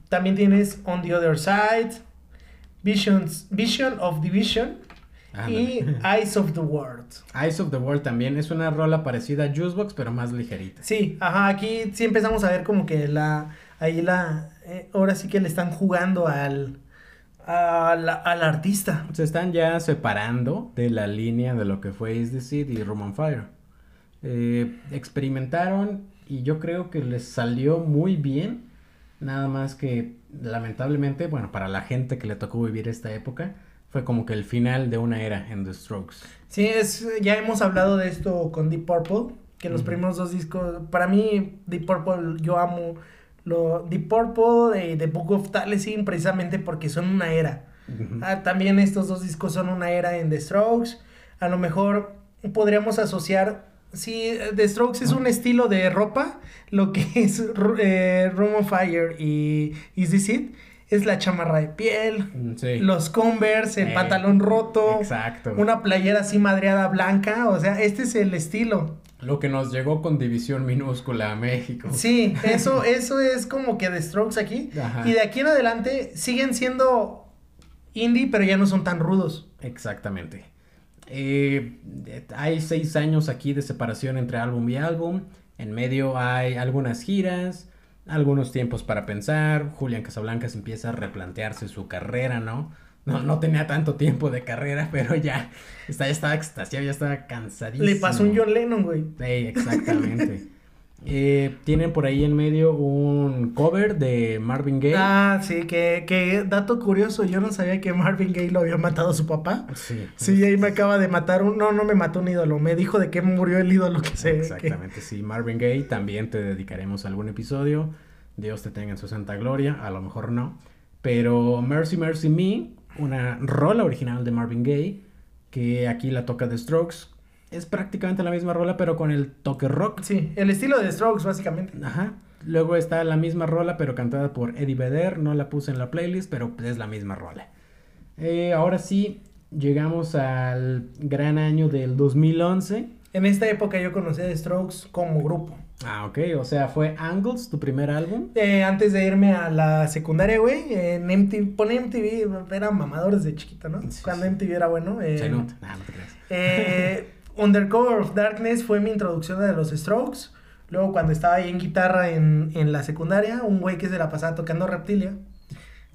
También tienes On the Other Side, Visions, Vision of Division, y Eyes of the World. Eyes of the World también es una rola parecida a Juicebox, pero más ligerita. Sí, ajá, aquí sí empezamos a ver como que la, ahí la, eh, ahora sí que le están jugando al, al, al artista. Se están ya separando de la línea de lo que fue Is the Seed y Roman Fire. Eh, experimentaron y yo creo que les salió muy bien. Nada más que lamentablemente, bueno, para la gente que le tocó vivir esta época, fue como que el final de una era en The Strokes. Sí, es, ya hemos hablado de esto con Deep Purple, que los primeros dos discos, para mí Deep Purple, yo amo lo Deep Purple de The Book of Taliesin precisamente porque son una era. Ah, también estos dos discos son una era en The Strokes. A lo mejor podríamos asociar, si The Strokes es un estilo de ropa, lo que es eh, Room of Fire y Is This It es la chamarra de piel, mm, los Converse, el eh, pantalón roto, exacto. una playera así madreada blanca, o sea, este es el estilo. Lo que nos llegó con división minúscula a México. Sí, eso, eso es como que The Strokes aquí. Ajá. Y de aquí en adelante siguen siendo indie, pero ya no son tan rudos. Exactamente. Eh, hay seis años aquí de separación entre álbum y álbum. En medio hay algunas giras, algunos tiempos para pensar. Julián Casablancas empieza a replantearse su carrera, ¿no? No, no tenía tanto tiempo de carrera, pero ya, está, ya estaba extasiado, ya estaba cansadísimo. Le pasó un John Lennon, güey. Sí, exactamente. Eh, tienen por ahí en medio un cover de Marvin Gaye. Ah, sí, que, que dato curioso, yo no sabía que Marvin Gaye lo había matado a su papá. Sí, Sí, ahí me acaba de matar un... No, no me mató un ídolo, me dijo de que murió el ídolo que se... que- Exactamente, sí. Marvin Gaye, también te dedicaremos algún episodio. Dios te tenga en su santa gloria, a lo mejor no. Pero Mercy Mercy Me, una rola original de Marvin Gaye, que aquí la toca The Strokes. Es prácticamente la misma rola, pero con el toque rock. Sí, el estilo de Strokes, básicamente. Ajá. Luego está la misma rola, pero cantada por Eddie Vedder. No la puse en la playlist, pero es la misma rola. Eh, ahora sí, llegamos al gran año del 2011. En esta época yo conocí a The Strokes como grupo. Ah, ok. O sea, fue Angles, tu primer álbum. Eh, antes de irme a la secundaria, güey, en MTV, pone MTV, era mamador desde chiquito, ¿no? Sí, Cuando sí. MTV era bueno. eh. Nah, no te creas. eh, Undercover of Darkness fue mi introducción a los Strokes. Luego, cuando estaba ahí en guitarra en, en la secundaria, un güey que se la pasaba tocando Reptilia.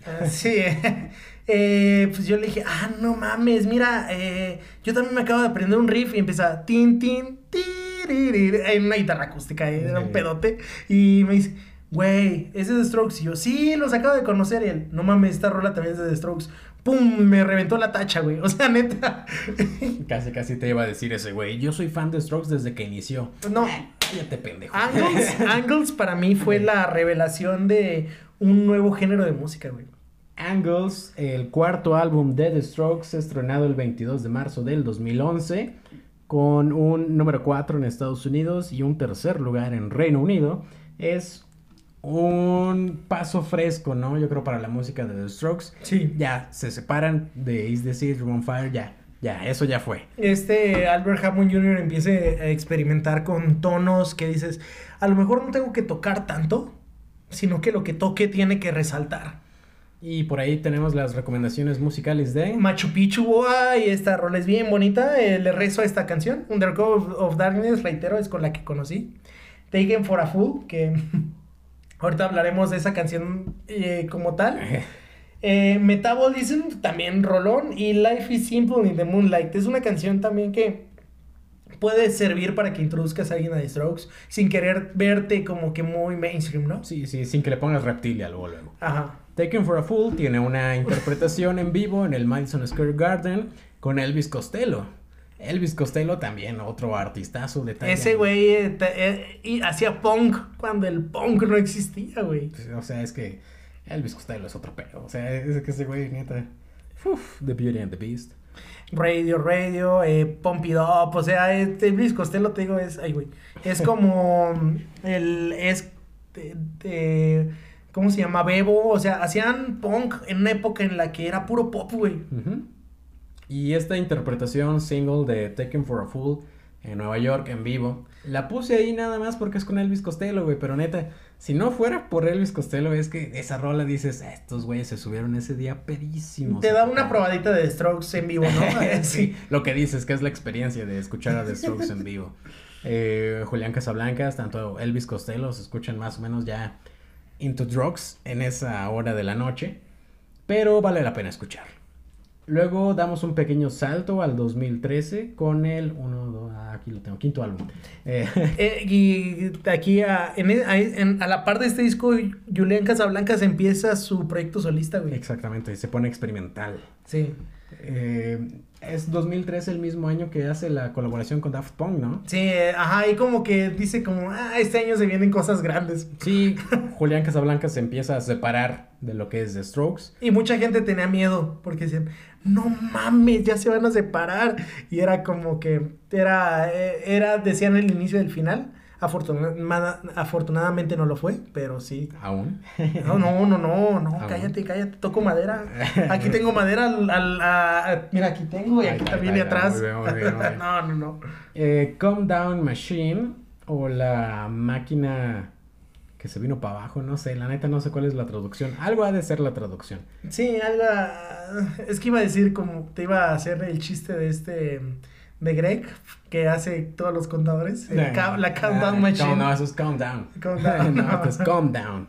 Ah, sí, eh, pues yo le dije, ah, no mames, mira, eh, yo también me acabo de aprender un riff y empieza tin, tin, tiririri, en una guitarra acústica, eh, era un pedote. Y me dice, güey, ese es de Strokes. Y yo, sí, los acabo de conocer. Y él, no mames, esta rola también es de The Strokes. ¡Pum! Me reventó la tacha, güey. O sea, neta. Casi, casi te iba a decir ese güey. Yo soy fan de Strokes desde que inició. No. Cállate, pendejo. Angles, Angles para mí fue la revelación de un nuevo género de música, güey. Angles, el cuarto álbum de The Strokes, estrenado el 22 de marzo del 2011, con un número 4 en Estados Unidos y un tercer lugar en Reino Unido. Es un paso fresco, ¿no? Yo creo para la música de The Strokes. Sí. Ya se separan de Is the Seed, on Fire, ya, ya, eso ya fue. Este Albert Hammond Jr. empieza a experimentar con tonos que dices, a lo mejor no tengo que tocar tanto, sino que lo que toque tiene que resaltar. Y por ahí tenemos las recomendaciones musicales de... Machu Picchu, boa, y esta rola es bien bonita. eh, le rezo a esta canción. Undercover of, of Darkness, reitero, es con la que conocí. Taken for a Fool, que ahorita hablaremos de esa canción eh, como tal. Eh, Metabolism, también rolón. Y Life is Simple in the Moonlight. Es una canción también que puede servir para que introduzcas a alguien a The Strokes sin querer verte como que muy mainstream, ¿no? Sí, sí, sin que le pongas reptilia luego luego. Ajá. Taken for a Fool tiene una interpretación en vivo en el Madison Square Garden con Elvis Costello. Elvis Costello también, otro artistazo de talla. Ese güey eh, eh, y hacía punk cuando el punk no existía, güey. Pues, O sea, es que Elvis Costello es otro pedo. O sea, es que ese güey, neta. Uf, The Beauty and the Beast. Radio, radio, eh, Pump It Up, o sea, este Luis Costello, te digo, es, ay, güey, es como el, es, de, de- ¿cómo se llama? Bebo, o sea, hacían punk en una época en la que era puro pop, güey. Ujú. Y esta interpretación single de Taken for a Fool en Nueva York en vivo, la puse ahí nada más porque es con Elvis Costello, güey. Pero neta, si no fuera por Elvis Costello, es que esa rola dices, "Ah, estos güeyes se subieron ese día pedísimos. Te da una probadita de Strokes en vivo, ¿no? sí, lo que dices, que es la experiencia de escuchar a The Strokes en vivo. Eh, Julián Casablancas, tanto Elvis Costello, se escuchan más o menos ya into drugs en esa hora de la noche, pero vale la pena escuchar. Luego damos un pequeño salto al 2013 con el uno, dos, ah, aquí lo tengo, quinto álbum. Eh, Eh, y aquí a, en, a- en- a la par de este disco, Julián Casablancas empieza su proyecto solista, güey. exactamente, se pone experimental. Sí. Eh, es 2013 el mismo año que hace la colaboración con Daft Punk, ¿no? Sí, eh, ajá, y como que dice como, ah, este año se vienen cosas grandes. Sí, Julián Casablanca se empieza a separar de lo que es The Strokes. Y mucha gente tenía miedo porque decían, no mames, ya se van a separar. Y era como que, era, eh, era decían el inicio del final. Afortunada- afortunadamente no lo fue, pero sí. ¿Aún? No, no, no, no, no, cállate, cállate, toco madera. Aquí tengo madera al, al- mira, aquí tengo y aquí también ahí de atrás. muy bien, muy bien, muy bien. no, no, no. Eh, Calm Down Machine o la máquina que se vino para abajo, no sé, la neta no sé cuál es la traducción. Algo ha de ser la traducción. Sí, algo. Es que iba a decir como te iba a hacer el chiste de este. de Greg, que hace todos los contadores. el ca- la Countdown Machine. No, eso es Calm Down. Calm Down. no, esto es Calm Down.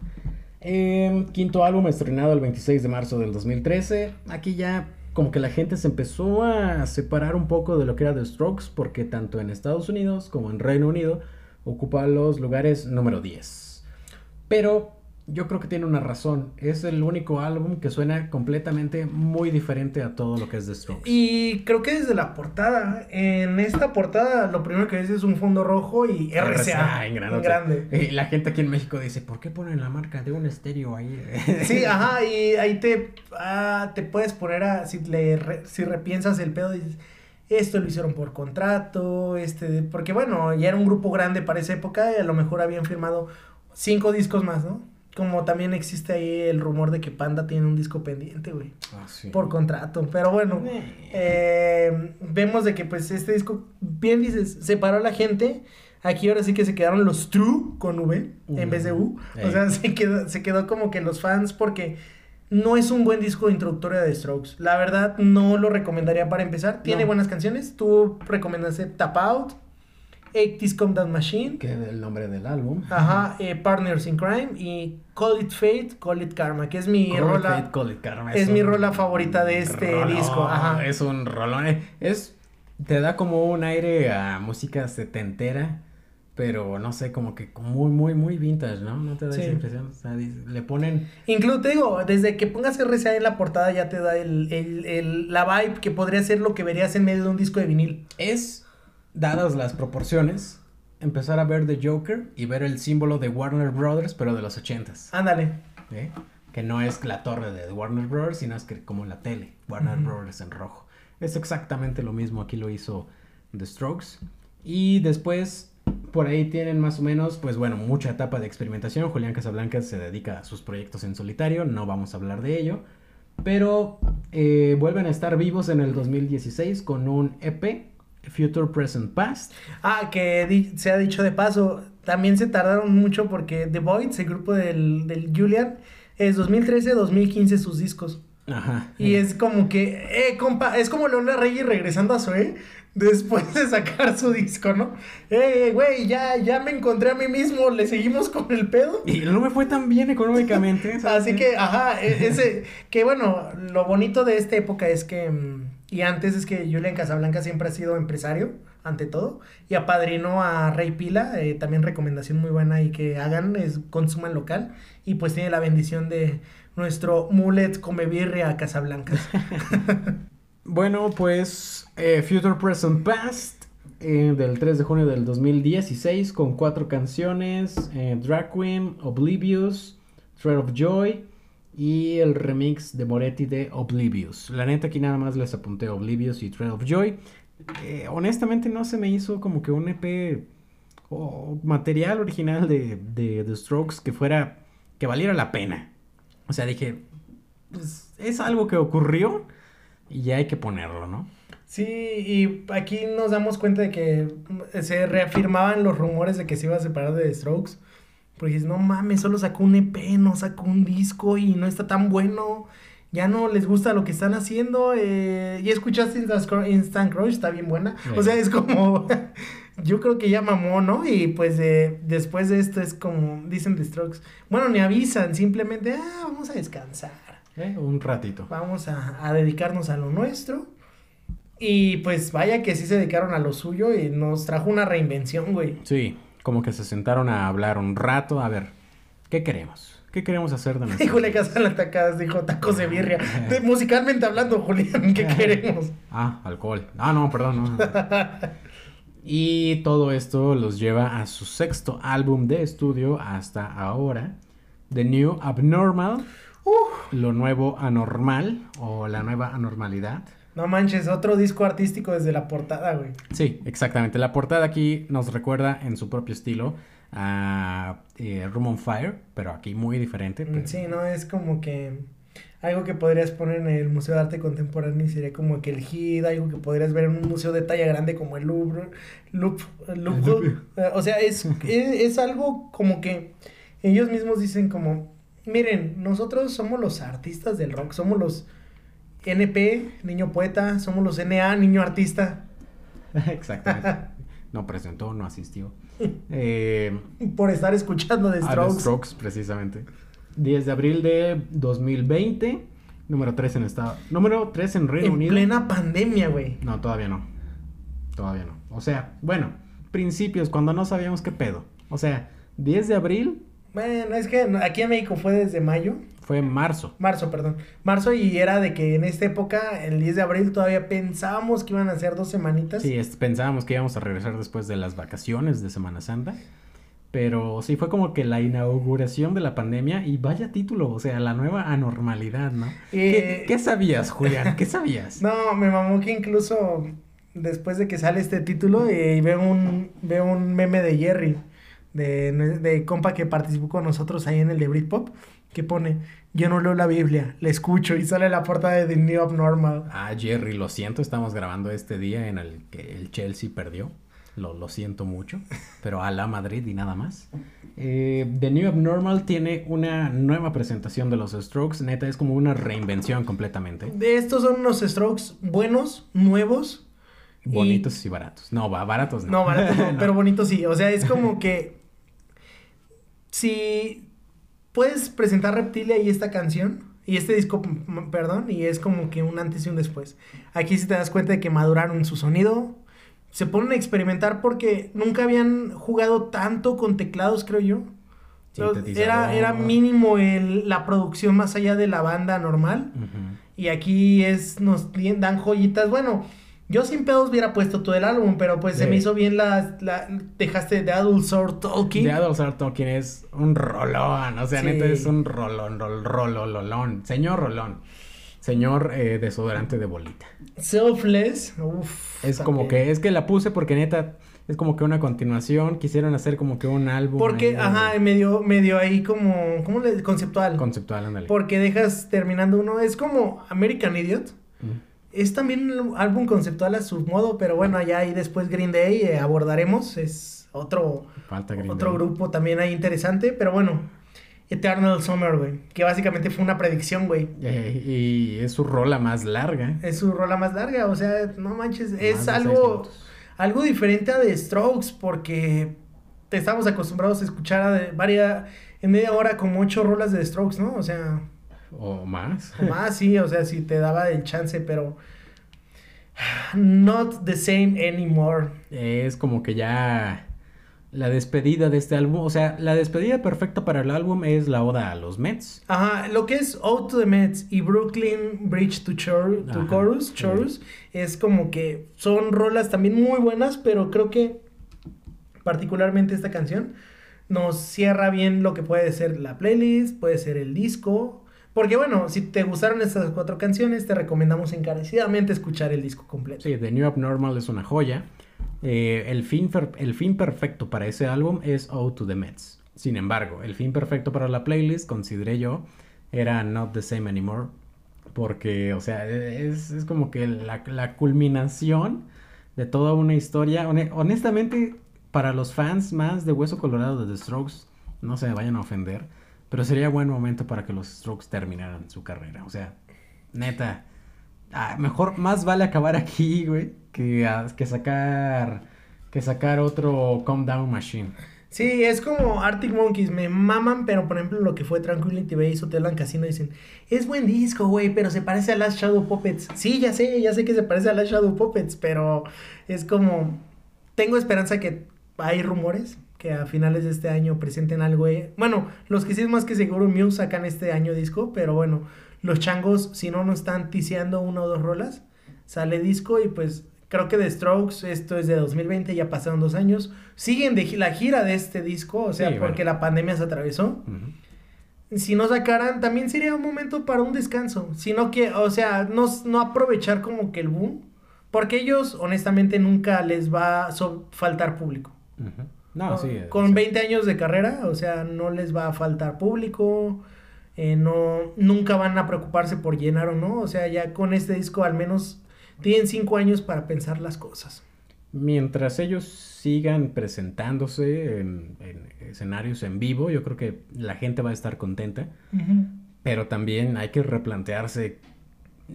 Eh, quinto álbum estrenado el 26 de marzo del 2013. Aquí ya como que la gente se empezó a separar un poco de lo que era The Strokes porque tanto en Estados Unidos como en Reino Unido ocupa los lugares número 10. Pero yo creo que tiene una razón. Es el único álbum que suena completamente muy diferente a todo lo que es The Strokes. Y creo que desde la portada, en esta portada lo primero que ves es un fondo rojo y RCA, en en grandote. grande. Y la gente aquí en México dice, ¿por qué ponen la marca de un estéreo ahí? Sí, ajá, y ahí te, ah, te puedes poner a, si, le re- si repiensas el pedo, dices, esto lo hicieron por contrato, este, porque bueno, ya era un grupo grande para esa época y a lo mejor habían firmado cinco discos más, ¿no? Como también existe ahí el rumor de que Panda tiene un disco pendiente, güey, Ah, sí. por contrato, pero bueno, Eh. vemos de que pues este disco, bien dices, separó a la gente. Aquí ahora sí que se quedaron los True con V en vez de U. O sea, se quedó, se quedó como que los fans porque no es un buen disco introductorio de Strokes. La verdad, no lo recomendaría para empezar. Tiene No. buenas canciones. Tú recomendaste Tap Out, 80s Come Down Machine, Que es el nombre del álbum. ajá, eh, Partners in Crime y Call It Fate, Call It Karma, que es mi Call It rola. Fate, Call It Karma, es mi rola favorita de este rolón, disco, ajá. Es un rolón. eh, Es, te da como un aire a música setentera, pero no sé, como que muy, muy, muy vintage, ¿no? ¿No te da Sí. esa impresión? O sea, di- le ponen... Incluso te digo, desde que pongas RCA en la portada ya te da el, el- el- la vibe que podría ser lo que verías en medio de un disco de vinil. Es, dadas las proporciones, empezar a ver The Joker y ver el símbolo de Warner Brothers, pero de los ochentas. Ándale. ¿eh? Que no es la torre de Warner Brothers, sino es que como la tele, Warner Ujú. Brothers en rojo. Es exactamente lo mismo, aquí lo hizo The Strokes. Y después, por ahí tienen más o menos, pues bueno, mucha etapa de experimentación. Julián Casablancas se dedica a sus proyectos en solitario, no vamos a hablar de ello. Pero eh, vuelven a estar vivos en el 2016 con un EP, Future Present Past. Ah, que se ha dicho de paso, también se tardaron mucho porque The Voids, el grupo del, del Julian, es 2013-2015 sus discos. Ajá. Y es como que, eh, compa, es como Leona Reyes regresando a Zoe después de sacar su disco, ¿no? Eh, güey, ya, ya me encontré a mí mismo, le seguimos con el pedo. Y no me fue tan bien económicamente. Así que, ajá, e- ese, que bueno, lo bonito de esta época es que, mm, y antes es que Julian Casablanca siempre ha sido empresario, ante todo, y apadrinó a Rey Pila, eh, también recomendación muy buena y que hagan, es consuman local, y pues tiene la bendición de nuestro mulet come birria Casablancas. Bueno, pues eh, Future Present Past eh, del 3 de junio del 2016 con cuatro canciones, eh, Drag Queen, Oblivious, Thread of Joy y el remix de Moretti de Oblivious. La neta aquí nada más les apunté Oblivious y Thread of Joy. Eh, honestamente no se me hizo como que un EP o material original de, de The Strokes que fuera, que valiera la pena. O sea, dije, pues, es algo que ocurrió y ya hay que ponerlo, ¿no? Sí, y aquí nos damos cuenta de que se reafirmaban los rumores de que se iba a separar de The Strokes. Porque dices, no mames, solo sacó un EP, no sacó un disco y no está tan bueno. Ya no les gusta lo que están haciendo. eh, y escuchaste Instant Crush, está bien buena. O sea, es como. yo creo que ya mamó, ¿no? Y pues eh, después de esto es como dicen The Strokes. Bueno, ni avisan, simplemente, ah, vamos a descansar Eh, Un ratito. vamos a, a dedicarnos a lo nuestro. Y pues vaya que sí se dedicaron a lo suyo y nos trajo una reinvención, güey. Sí, como que se sentaron a hablar un rato. A ver, ¿qué queremos? ¿Qué queremos hacer de nuestra Híjole, vida? casa la tacas, dijo tacos de birria. Musicalmente hablando, Julián, ¿qué queremos? Ah, alcohol. Ah, no, perdón. no. y todo esto los lleva a su sexto álbum de estudio hasta ahora. The New Abnormal. Uf, Lo nuevo anormal o la nueva anormalidad. No manches, otro disco artístico desde la portada, güey. Sí, exactamente. La portada aquí nos recuerda en su propio estilo a eh, Room on Fire, pero aquí muy diferente. pero- Sí, no, es como que algo que podrías poner en el Museo de Arte Contemporáneo y sería como que el HID, algo que podrías ver en un museo de talla grande como el Louvre, Louvre, Louvre. Eh, O sea, es, es, es algo como que ellos mismos dicen como, miren, nosotros somos los artistas del rock, somos los NP, niño poeta, somos los NA, niño artista. Exactamente. No presentó, no asistió. Eh, Por estar escuchando The Strokes. Strokes, precisamente. 10 de abril de 2020. Número 3 en estado. Número 3 en Reino en Unido. plena pandemia, güey. No, todavía no. Todavía no. O sea, bueno, principios, cuando no sabíamos qué pedo. O sea, 10 de abril Bueno, es que aquí en México fue desde mayo. Fue marzo. Marzo, perdón. Marzo y era de que en esta época, el 10 de abril, todavía pensábamos que iban a ser dos semanitas. Sí, es- pensábamos que íbamos a regresar después de las vacaciones de Semana Santa. Pero sí fue como que la inauguración de la pandemia y vaya título, o sea, la nueva anormalidad, ¿no? ¿Qué, Eh, qué sabías, Julián? ¿Qué sabías? No, me mamó que incluso después de que sale este título, eh, veo un veo un meme de Jerry, de, de compa que participó con nosotros ahí en el de Britpop, que pone, yo no leo la Biblia, la escucho y sale la portada de The New Abnormal. Ah, Jerry, lo siento, estamos grabando este día en el que el Chelsea perdió. Lo, lo siento mucho, pero a la Madrid y nada más. Eh, The New Abnormal tiene una nueva presentación de los Strokes. Neta, es como una reinvención completamente. De estos son unos strokes buenos, nuevos. Bonitos y baratos. No, ba- baratos no. No, baratos no, No. pero bonitos sí. O sea, es como que si puedes presentar Reptilia y esta canción y este disco, perdón, y es como que un antes y un después. Aquí sí te das cuenta de que maduraron su sonido. Se ponen a experimentar porque nunca habían jugado tanto con teclados, creo yo. Era, era mínimo el, la producción más allá de la banda normal. Y aquí es, nos dan joyitas. Bueno, yo sin pedos hubiera puesto todo el álbum, pero pues se me hizo bien la, la dejaste de Adult Sword Talking. The Adult Art Talking es un rolón. O sea, Sí. neta es un rolón, rol, rolololón. Señor rolón. Señor eh, desodorante de bolita. Selfless. Uf, Es como que, es que la puse porque neta, es como que una continuación, quisieron hacer como que un álbum. Porque, ahí de- ajá, medio, medio ahí como, ¿cómo le? Conceptual. Conceptual, ándale. Porque dejas terminando uno, es como American Idiot. Mm. Es también un álbum conceptual a su modo, pero bueno, allá ahí después Green Day eh, abordaremos. Es otro, Falta otro Day. grupo también ahí interesante, pero bueno. Eternal Summer, güey. Que básicamente fue una predicción, güey. Eh, y es su rola más larga. Es su rola más larga, o sea, no manches, Más es algo, algo diferente a The Strokes porque te estamos acostumbrados a escuchar a de varias, en media hora como ocho rolas de The Strokes, ¿no? O sea, O más. o más, sí, o sea, si te daba el chance, pero not the same anymore. Es como que ya la despedida de este álbum. O sea, la despedida perfecta para el álbum es la oda a los Mets. Ajá, lo que es Out to the Mets y Brooklyn Bridge to, Chor to Ajá, Chorus, sí. Chorus, es como que son rolas también muy buenas, pero creo que particularmente esta canción nos cierra bien lo que puede ser la playlist, puede ser el disco. Porque bueno, si te gustaron estas cuatro canciones, te recomendamos encarecidamente escuchar el disco completo. Sí, The New Abnormal es una joya. Eh, el, fin el fin perfecto para ese álbum es Ode to the Mets. Sin embargo, el fin perfecto para la playlist, consideré yo, era Not the Same Anymore. Porque, o sea, es, es como que la, la culminación de toda una historia. Hone- honestamente, para los fans más de Hueso Colorado de The Strokes, no se vayan a ofender, pero sería buen momento para que los Strokes terminaran su carrera. O sea, neta, ah, mejor, más vale acabar aquí, güey, que, ah, que sacar, que sacar otro Calm Down Machine. Sí, es como Arctic Monkeys, me maman, pero por ejemplo lo que fue Tranquility Base, Hotel and Casino dicen, es buen disco, güey, pero se parece a Last Shadow Puppets. Sí, ya sé, ya sé que se parece a Last Shadow Puppets, pero es como, tengo esperanza que hay rumores que a finales de este año presenten algo. eh. Bueno, los que sí es más que seguro Muse sacan este año disco, pero bueno, los changos, si no nos están tiseando una o dos rolas, sale disco y pues creo que The Strokes, esto es de 2020, ya pasaron dos años, siguen de la gira de este disco, o sea, Sí, porque bueno. la pandemia se atravesó. Ujú. si no sacaran, también sería un momento para un descanso. Sino que, o sea, no, no aprovechar como que el boom. Porque ellos, honestamente, nunca les va a so- faltar público. Ujú. No, sí. Con sea, 20 años de carrera, o sea, no les va a faltar público. eh, no, nunca van a preocuparse por llenar o no. O sea, ya con este disco al menos tienen 5 años para pensar las cosas. Mientras ellos sigan presentándose en, en escenarios en vivo, yo creo que la gente va a estar contenta. Pero también hay que replantearse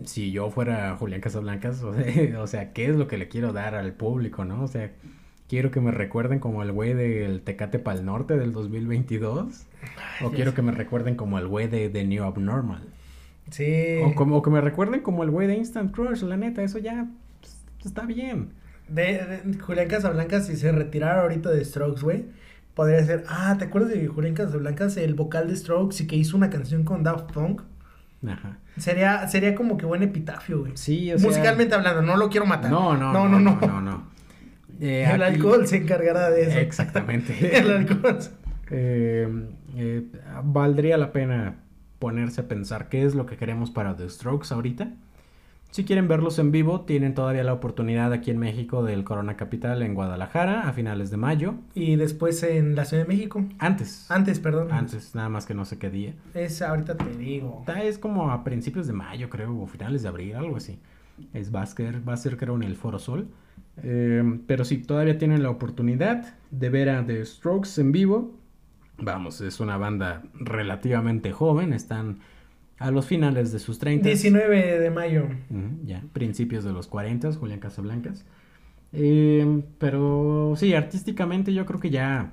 si yo fuera Julián Casablancas, o sea, o sea, ¿qué es lo que le quiero dar al público, no? O sea, quiero que me recuerden como el güey del Tecate Pal Norte del 2022, o quiero que me recuerden como el güey de The New Abnormal, Sí. o como que me recuerden como el güey de Instant Crush, la neta, eso ya pues, está bien. De, de- Julián Casablancas, si se retirara ahorita de Strokes, güey, podría ser. Ah, ¿te acuerdas de Julián Casablancas, el vocal de Strokes y que hizo una canción con Daft Punk? Ajá. Sería, sería como que buen epitafio, güey. Sí, o sea... Musicalmente hablando, no lo quiero matar. No, no, no, no. no. no, no. Eh, El aquí- alcohol se encargará de eso. Exactamente. El alcohol. Eh, eh, valdría la pena ponerse a pensar qué es lo que queremos para The Strokes ahorita. Si quieren verlos en vivo, tienen todavía la oportunidad aquí en México del Corona Capital en Guadalajara a finales de mayo. Y después en la Ciudad de México. Antes. Antes, perdón. Antes, nada más que no sé qué día. Es ahorita te digo. Es como a principios de mayo, creo, o finales de abril, algo así. Es, va, a ser, va a ser, creo, en el Foro Sol. Eh, pero sí, todavía tienen la oportunidad de ver a The Strokes en vivo. Vamos, es una banda relativamente joven, están a los finales de sus 30. 19 de mayo. Ya, principios de los 40, Julián Casablancas. Eh, pero sí, artísticamente yo creo que ya.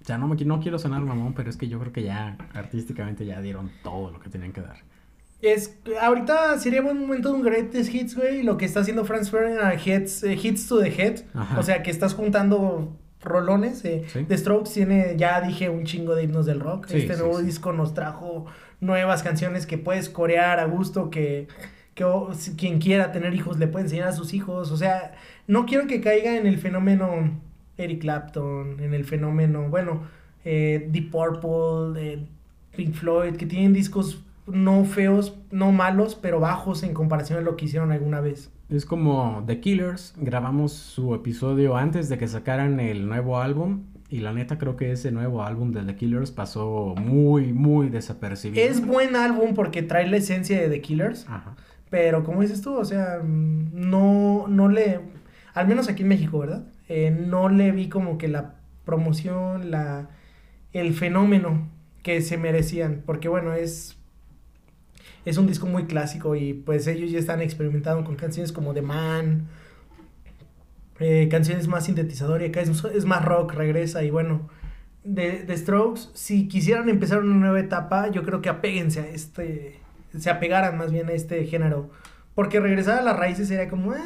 O sea, no, me, no quiero sonar mamón, pero es que yo creo que ya artísticamente ya dieron todo lo que tenían que dar. Es, ahorita sería buen momento de un Greatest Hits, güey. Lo que está haciendo Franz Ferdinand a hits, eh, hits to the Head. Ajá. O sea, que estás juntando rolones. eh. Sí. The Strokes tiene, ya dije, un chingo de himnos del rock. Sí, este sí, nuevo disco nos trajo nuevas canciones que puedes corear a gusto, que, que si quien quiera tener hijos le puede enseñar a sus hijos. O sea, no quiero que caiga en el fenómeno Eric Clapton, en el fenómeno, bueno, eh, Deep Purple, eh, Pink Floyd, que tienen discos no feos, no malos, pero bajos en comparación a lo que hicieron alguna vez. Es como The Killers, grabamos su episodio antes de que sacaran el nuevo álbum y la neta creo que ese nuevo álbum de The Killers pasó muy, muy desapercibido. Es buen álbum porque trae la esencia de The Killers, Ajá. pero como dices tú, o sea, no, no le, al menos aquí en México, ¿verdad? Eh, no le vi como que la promoción, la, el fenómeno que se merecían, porque bueno, es, es un disco muy clásico y pues ellos ya están experimentando con canciones como The Man, eh, canciones más sintetizador y acá es, más rock, regresa y bueno, de, de Strokes, si quisieran empezar una nueva etapa, yo creo que apéguense a este, se apegaran más bien a este género. Porque regresar a las raíces sería como, ah,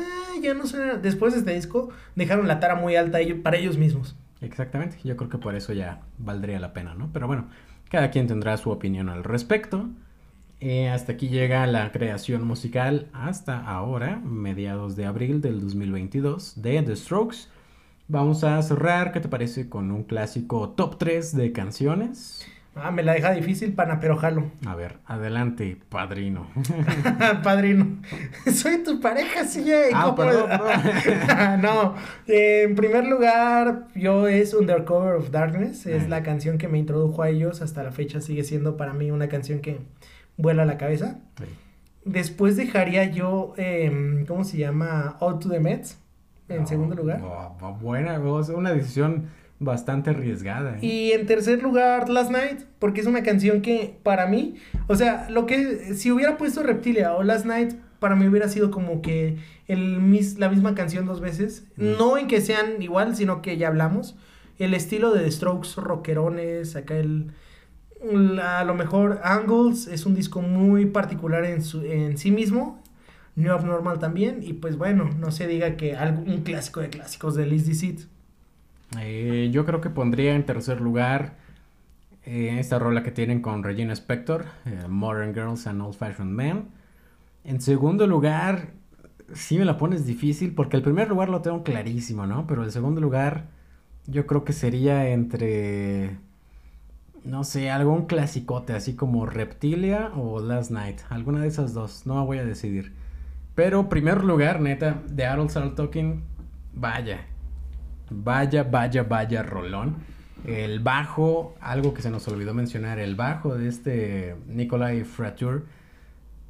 ya no suena. Después de este disco, dejaron la tara muy alta ellos- para ellos mismos. Exactamente, yo creo que por eso ya valdría la pena, ¿no? Pero bueno, cada quien tendrá su opinión al respecto. Eh, hasta aquí llega la creación musical hasta ahora, mediados de abril del 2022, de The Strokes. Vamos a cerrar, ¿qué te parece? Con un clásico top 3 de canciones. Ah, me la deja difícil, pana, pero jalo. A ver, adelante, padrino. Padrino. Soy tu pareja, sí, eh, Ah, perdón, perdón. no, eh, en primer lugar, yo es Undercover of Darkness. Es Ay. la canción que me introdujo a ellos. Hasta la fecha sigue siendo para mí una canción que vuela la cabeza. Sí. Después dejaría yo, em, ¿cómo se llama? All to the Mets. En No, segundo lugar. no, buena, una decisión bastante arriesgada. ¿eh? Y en tercer lugar, Last Night, porque es una canción que para mí, o sea, lo que si hubiera puesto Reptilia o Last Night, para mí hubiera sido como que el mis, la misma canción dos veces. Mm. No en que sean igual, sino que ya hablamos. El estilo de The Strokes, rockerones, acá el... a lo mejor Angles es un disco muy particular en, su, en sí mismo. New Abnormal también. Y pues bueno, no se diga que algo, un clásico de clásicos de Liz Seed. Eh, yo creo que pondría en tercer lugar eh, esta rola que tienen con Regina Spector, eh, Modern Girls and Old Fashioned Men. En segundo lugar, sí me la pones difícil porque el primer lugar lo tengo clarísimo, ¿no? Pero el segundo lugar yo creo que sería entre no sé, algún clasicote, así como Reptilia o Last Night. Alguna de esas dos, no voy a decidir. Pero primer lugar, neta, de Adults Are Talking, vaya. Vaya, vaya, vaya, rolón. El bajo, algo que se nos olvidó mencionar, el bajo de este Nikolai Frature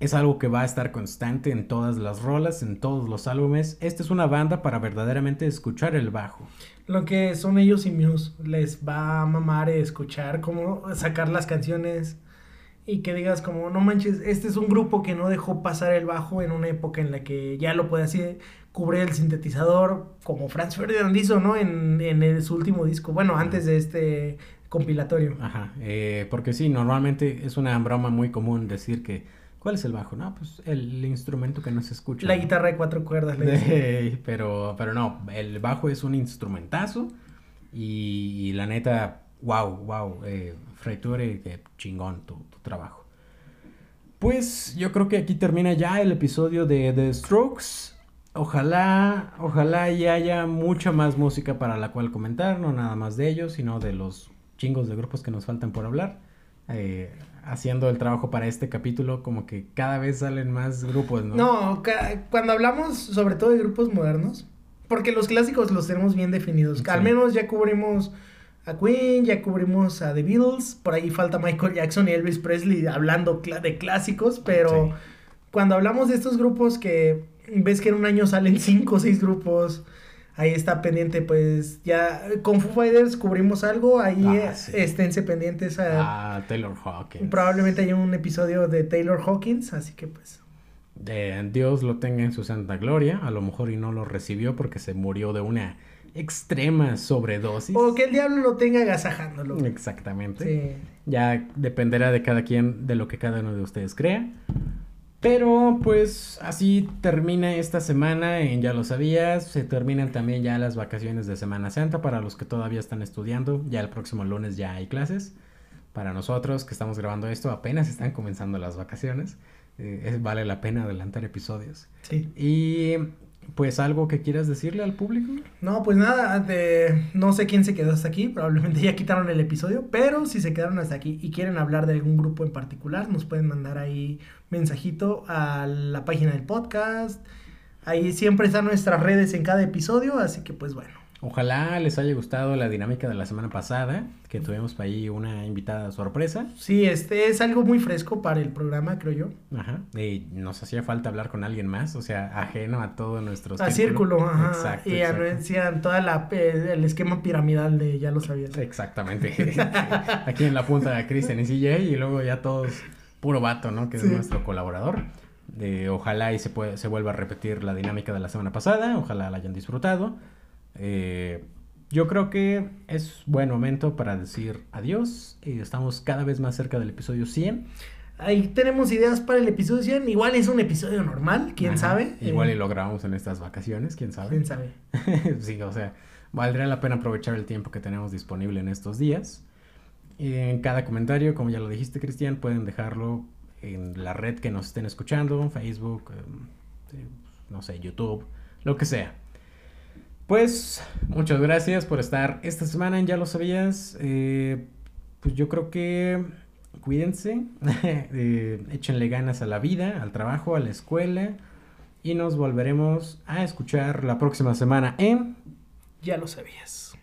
es algo que va a estar constante en todas las rolas, en todos los álbumes. Esta es una banda para verdaderamente escuchar el bajo. Lo que son ellos y Muse, les va a mamar escuchar cómo sacar las canciones y que digas como, no manches, este es un grupo que no dejó pasar el bajo en una época en la que ya lo puede así cubrir el sintetizador, como Franz Ferdinand hizo, ¿no? En, en su último disco, bueno, antes de este compilatorio. Ajá, eh, porque sí, normalmente es una broma muy común decir que ¿Cuál es el bajo? No, pues el instrumento que no se escucha. La guitarra de cuatro cuerdas. Le pero, pero no, el bajo es un instrumentazo y, la neta, wow, wow, eh, Freiture, chingón tu, tu, trabajo. Pues yo creo que aquí termina ya el episodio de The Strokes. Ojalá, ojalá y haya mucha más música para la cual comentar, no nada más de ellos, sino de los chingos de grupos que nos faltan por hablar. Eh, haciendo el trabajo para este capítulo, como que cada vez salen más grupos, ¿no? No, cuando hablamos sobre todo de grupos modernos, porque los clásicos los tenemos bien definidos. Al menos ya cubrimos a Queen, ya cubrimos a The Beatles, por ahí falta Michael Jackson y Elvis Presley hablando de clásicos, pero cuando hablamos de estos grupos que ves que en un año salen cinco o seis grupos, ahí está pendiente, pues ya con Foo Fighters cubrimos algo, ahí ah, esténse pendientes a... Ah, Taylor Hawkins. Probablemente haya un episodio de Taylor Hawkins, así que pues... De Dios lo tenga en su santa gloria, a lo mejor y no lo recibió porque se murió de una extrema sobredosis. O que el diablo lo tenga agasajándolo. Exactamente. Sí. Ya dependerá de cada quien, de lo que cada uno de ustedes crea. Pero pues así termina esta semana en Ya lo sabías, se terminan también ya las vacaciones de Semana Santa para los que todavía están estudiando, ya el próximo lunes ya hay clases. Para nosotros que estamos grabando esto apenas están comenzando las vacaciones, eh, vale la pena adelantar episodios. Sí. Y pues algo que quieras decirle al público. No, pues nada, de, no sé quién se quedó hasta aquí, probablemente ya quitaron el episodio, pero si se quedaron hasta aquí y quieren hablar de algún grupo en particular, nos pueden mandar ahí mensajito a la página del podcast. Ahí siempre están nuestras redes en cada episodio, así que pues bueno. Ojalá les haya gustado la dinámica de la semana pasada, que tuvimos ahí una invitada sorpresa. Sí, este es algo muy fresco para el programa, creo yo. Ajá. Y nos hacía falta hablar con alguien más, o sea, ajeno a todo nuestro A círculo, ajá. Exacto. Y anuncian toda la el esquema piramidal de ya lo sabías. Exactamente. Aquí en la punta de Cristian y CJ y luego ya todos puro vato, ¿no? Que es nuestro colaborador. De, ojalá y se, puede, se vuelva a repetir la dinámica de la semana pasada, ojalá la hayan disfrutado. Eh, yo creo que es buen momento para decir adiós. y estamos cada vez más cerca del episodio 100. Ahí tenemos ideas para el episodio 100. Igual es un episodio normal, quién sabe. Igual y lo grabamos en estas vacaciones, quién sabe. Quién sabe. sí, o sea, valdría la pena aprovechar el tiempo que tenemos disponible en estos días. En cada comentario, como ya lo dijiste, Cristian, pueden dejarlo en la red que nos estén escuchando, Facebook, em, no sé, YouTube, lo que sea. Pues muchas gracias por estar esta semana en Ya lo sabías. Eh, pues yo creo que cuídense, eh, échenle ganas a la vida, al trabajo, a la escuela y nos volveremos a escuchar la próxima semana en Ya lo sabías.